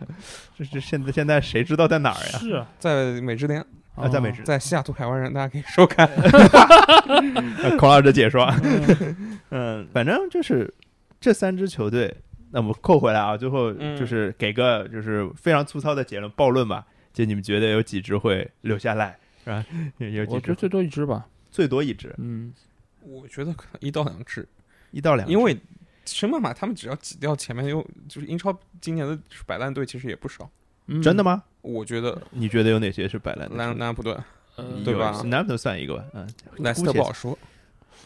Speaker 1: 这这现在现在谁知道在哪儿呀？
Speaker 2: 是啊，
Speaker 4: 在美职联，
Speaker 1: 啊，在美职，
Speaker 4: 在西雅图海湾人，大家可以收看。
Speaker 1: 呃孔老师解说，
Speaker 2: 嗯
Speaker 1: 嗯，反正就是这三支球队，那我们扣回来啊，最后
Speaker 4: 嗯
Speaker 1: 就是给个就是非常粗糙的结论暴论吧，就你们觉得有几支会留下来是吧？有有几支
Speaker 2: 我觉得最多一支吧。
Speaker 1: 最多一支，
Speaker 2: 嗯，
Speaker 4: 我觉得可能一到两支，
Speaker 1: 一到两支，
Speaker 4: 因为申办嘛他们只要挤掉前面有，就是英超今年的摆烂队其实也不少。
Speaker 2: 嗯
Speaker 1: 真的？吗？
Speaker 4: 我觉得
Speaker 1: 你觉得有哪些是摆烂的？
Speaker 4: 南南普顿、
Speaker 2: 呃
Speaker 4: 对吧
Speaker 1: 有南普顿算一个吧，嗯，
Speaker 4: 莱斯特不好说，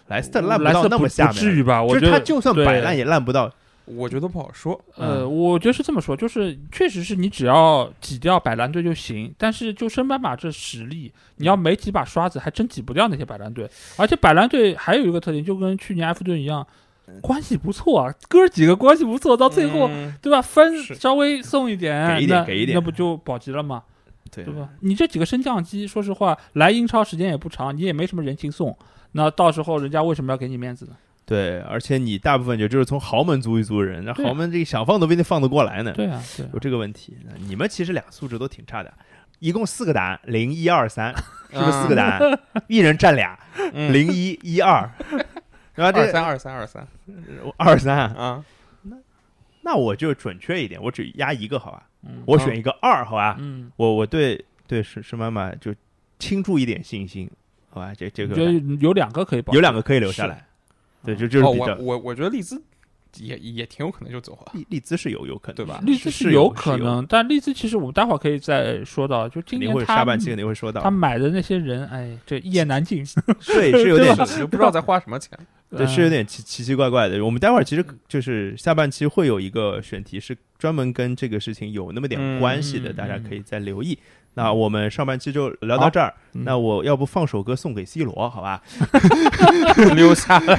Speaker 1: 莱斯特烂不到
Speaker 2: 莱斯特
Speaker 1: 那么下面，
Speaker 2: 不至于吧？我
Speaker 1: 就是他
Speaker 2: 觉得他
Speaker 1: 就算摆烂也烂不到。
Speaker 4: 我觉得不好说。
Speaker 2: 呃，
Speaker 1: 嗯
Speaker 2: 我觉得是这么说，就是确实是你只要挤掉摆烂队就行，但是就升班马这实力，你要没几把刷子，还真挤不掉那些摆烂队。而且摆烂队还有一个特点，就跟去年埃弗顿一样，关系不错啊，哥儿几个关系不错，到最后、
Speaker 4: 嗯
Speaker 2: 对吧，分稍微送一点，
Speaker 1: 给一点给一点
Speaker 2: 那不就保级了吗？
Speaker 1: 对
Speaker 2: 对吧？你这几个升降机，说实话，来英超时间也不长，你也没什么人情送，那到时候人家为什么要给你面子呢？
Speaker 1: 对，而且你大部分就就是从豪门租一租人，那豪门这个想放都不一定放得过来呢。
Speaker 2: 对啊，对啊
Speaker 1: 有这个问题。那你们其实俩素质都挺差的，一共四个答案，零一二三，是不是四个答案？一人占俩，
Speaker 4: 嗯
Speaker 1: 零一一二，然后这
Speaker 4: 二三二三二三。
Speaker 1: 二三，
Speaker 4: 啊，
Speaker 1: 那那我就准确一点，我只压一个，好吧？
Speaker 2: 嗯。
Speaker 1: 我选一个二，好吧？
Speaker 2: 嗯，
Speaker 1: 我我对对是是妈妈就倾注一点信心，好吧？这这个
Speaker 2: 就有两个可以保，
Speaker 1: 有两个可以留下来，对，就就是
Speaker 4: 哦，
Speaker 1: 比较
Speaker 4: 我我我觉得利兹也也挺有可能就走了。
Speaker 1: 利利兹是有有可能
Speaker 4: 对吧
Speaker 2: 利兹
Speaker 1: 是
Speaker 2: 有可能，但利兹其实我们待会儿可以再说到，就今
Speaker 1: 肯定会
Speaker 2: 年
Speaker 1: 下半期肯定会说到
Speaker 2: 他，买的那些人，哎，这一言难尽，
Speaker 1: 对，是有 点
Speaker 4: 不知道在花什么钱。
Speaker 1: 对，是有点奇奇奇怪怪的。我们待会儿其实就是下半期会有一个选题，是专门跟这个事情有那么点
Speaker 4: 嗯
Speaker 1: 关系的，
Speaker 2: 嗯
Speaker 1: 大家可以再留意。那我们上半期就聊到这儿，
Speaker 2: 嗯
Speaker 1: 那我要不放首歌送给 C 罗，好吧？
Speaker 4: 溜下来，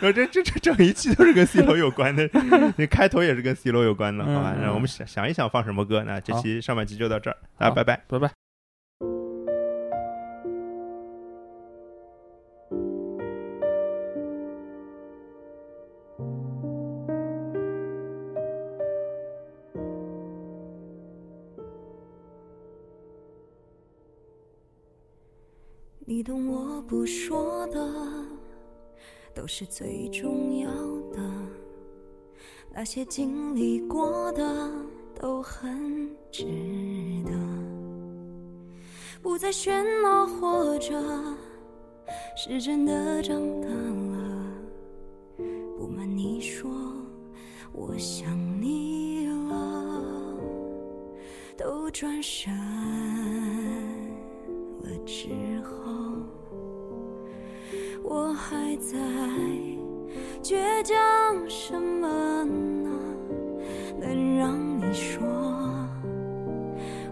Speaker 1: 这这这这整一期都是跟 C 罗有关的，那开头也是跟 C 罗有关的，好吧？
Speaker 2: 嗯
Speaker 1: 那我们想想一想放什么歌？那这期上半期就到这儿，
Speaker 2: 啊
Speaker 1: 拜拜。
Speaker 2: 拜拜。
Speaker 5: 你懂我不说的，都是最重要的。那些经历过的都很值得，不再喧闹或者是真的长大了。不瞒你说，我想你了，都转身了之后，我还在倔强什么能让你说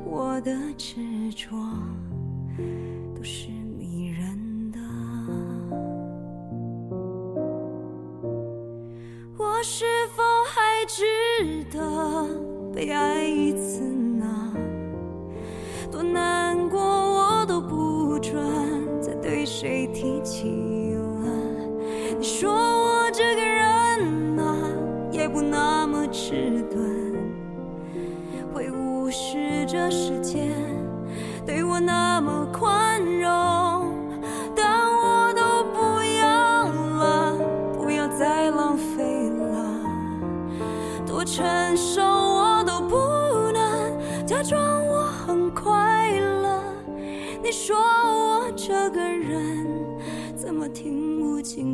Speaker 5: 我的执着都是迷人的。我是否还值得被爱一次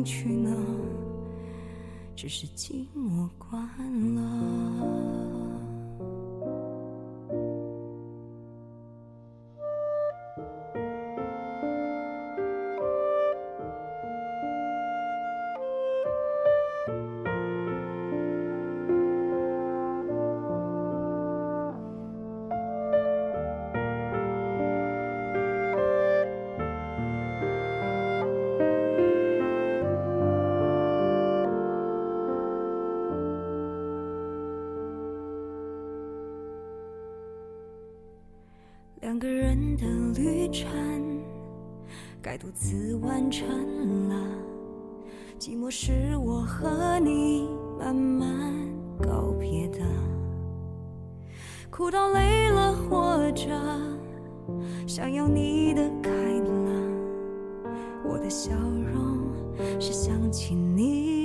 Speaker 5: 去呢？只是寂寞惯了。独自完成了寂寞是我和你慢慢告别的哭到累了或者想要你的开朗我的笑容是想起你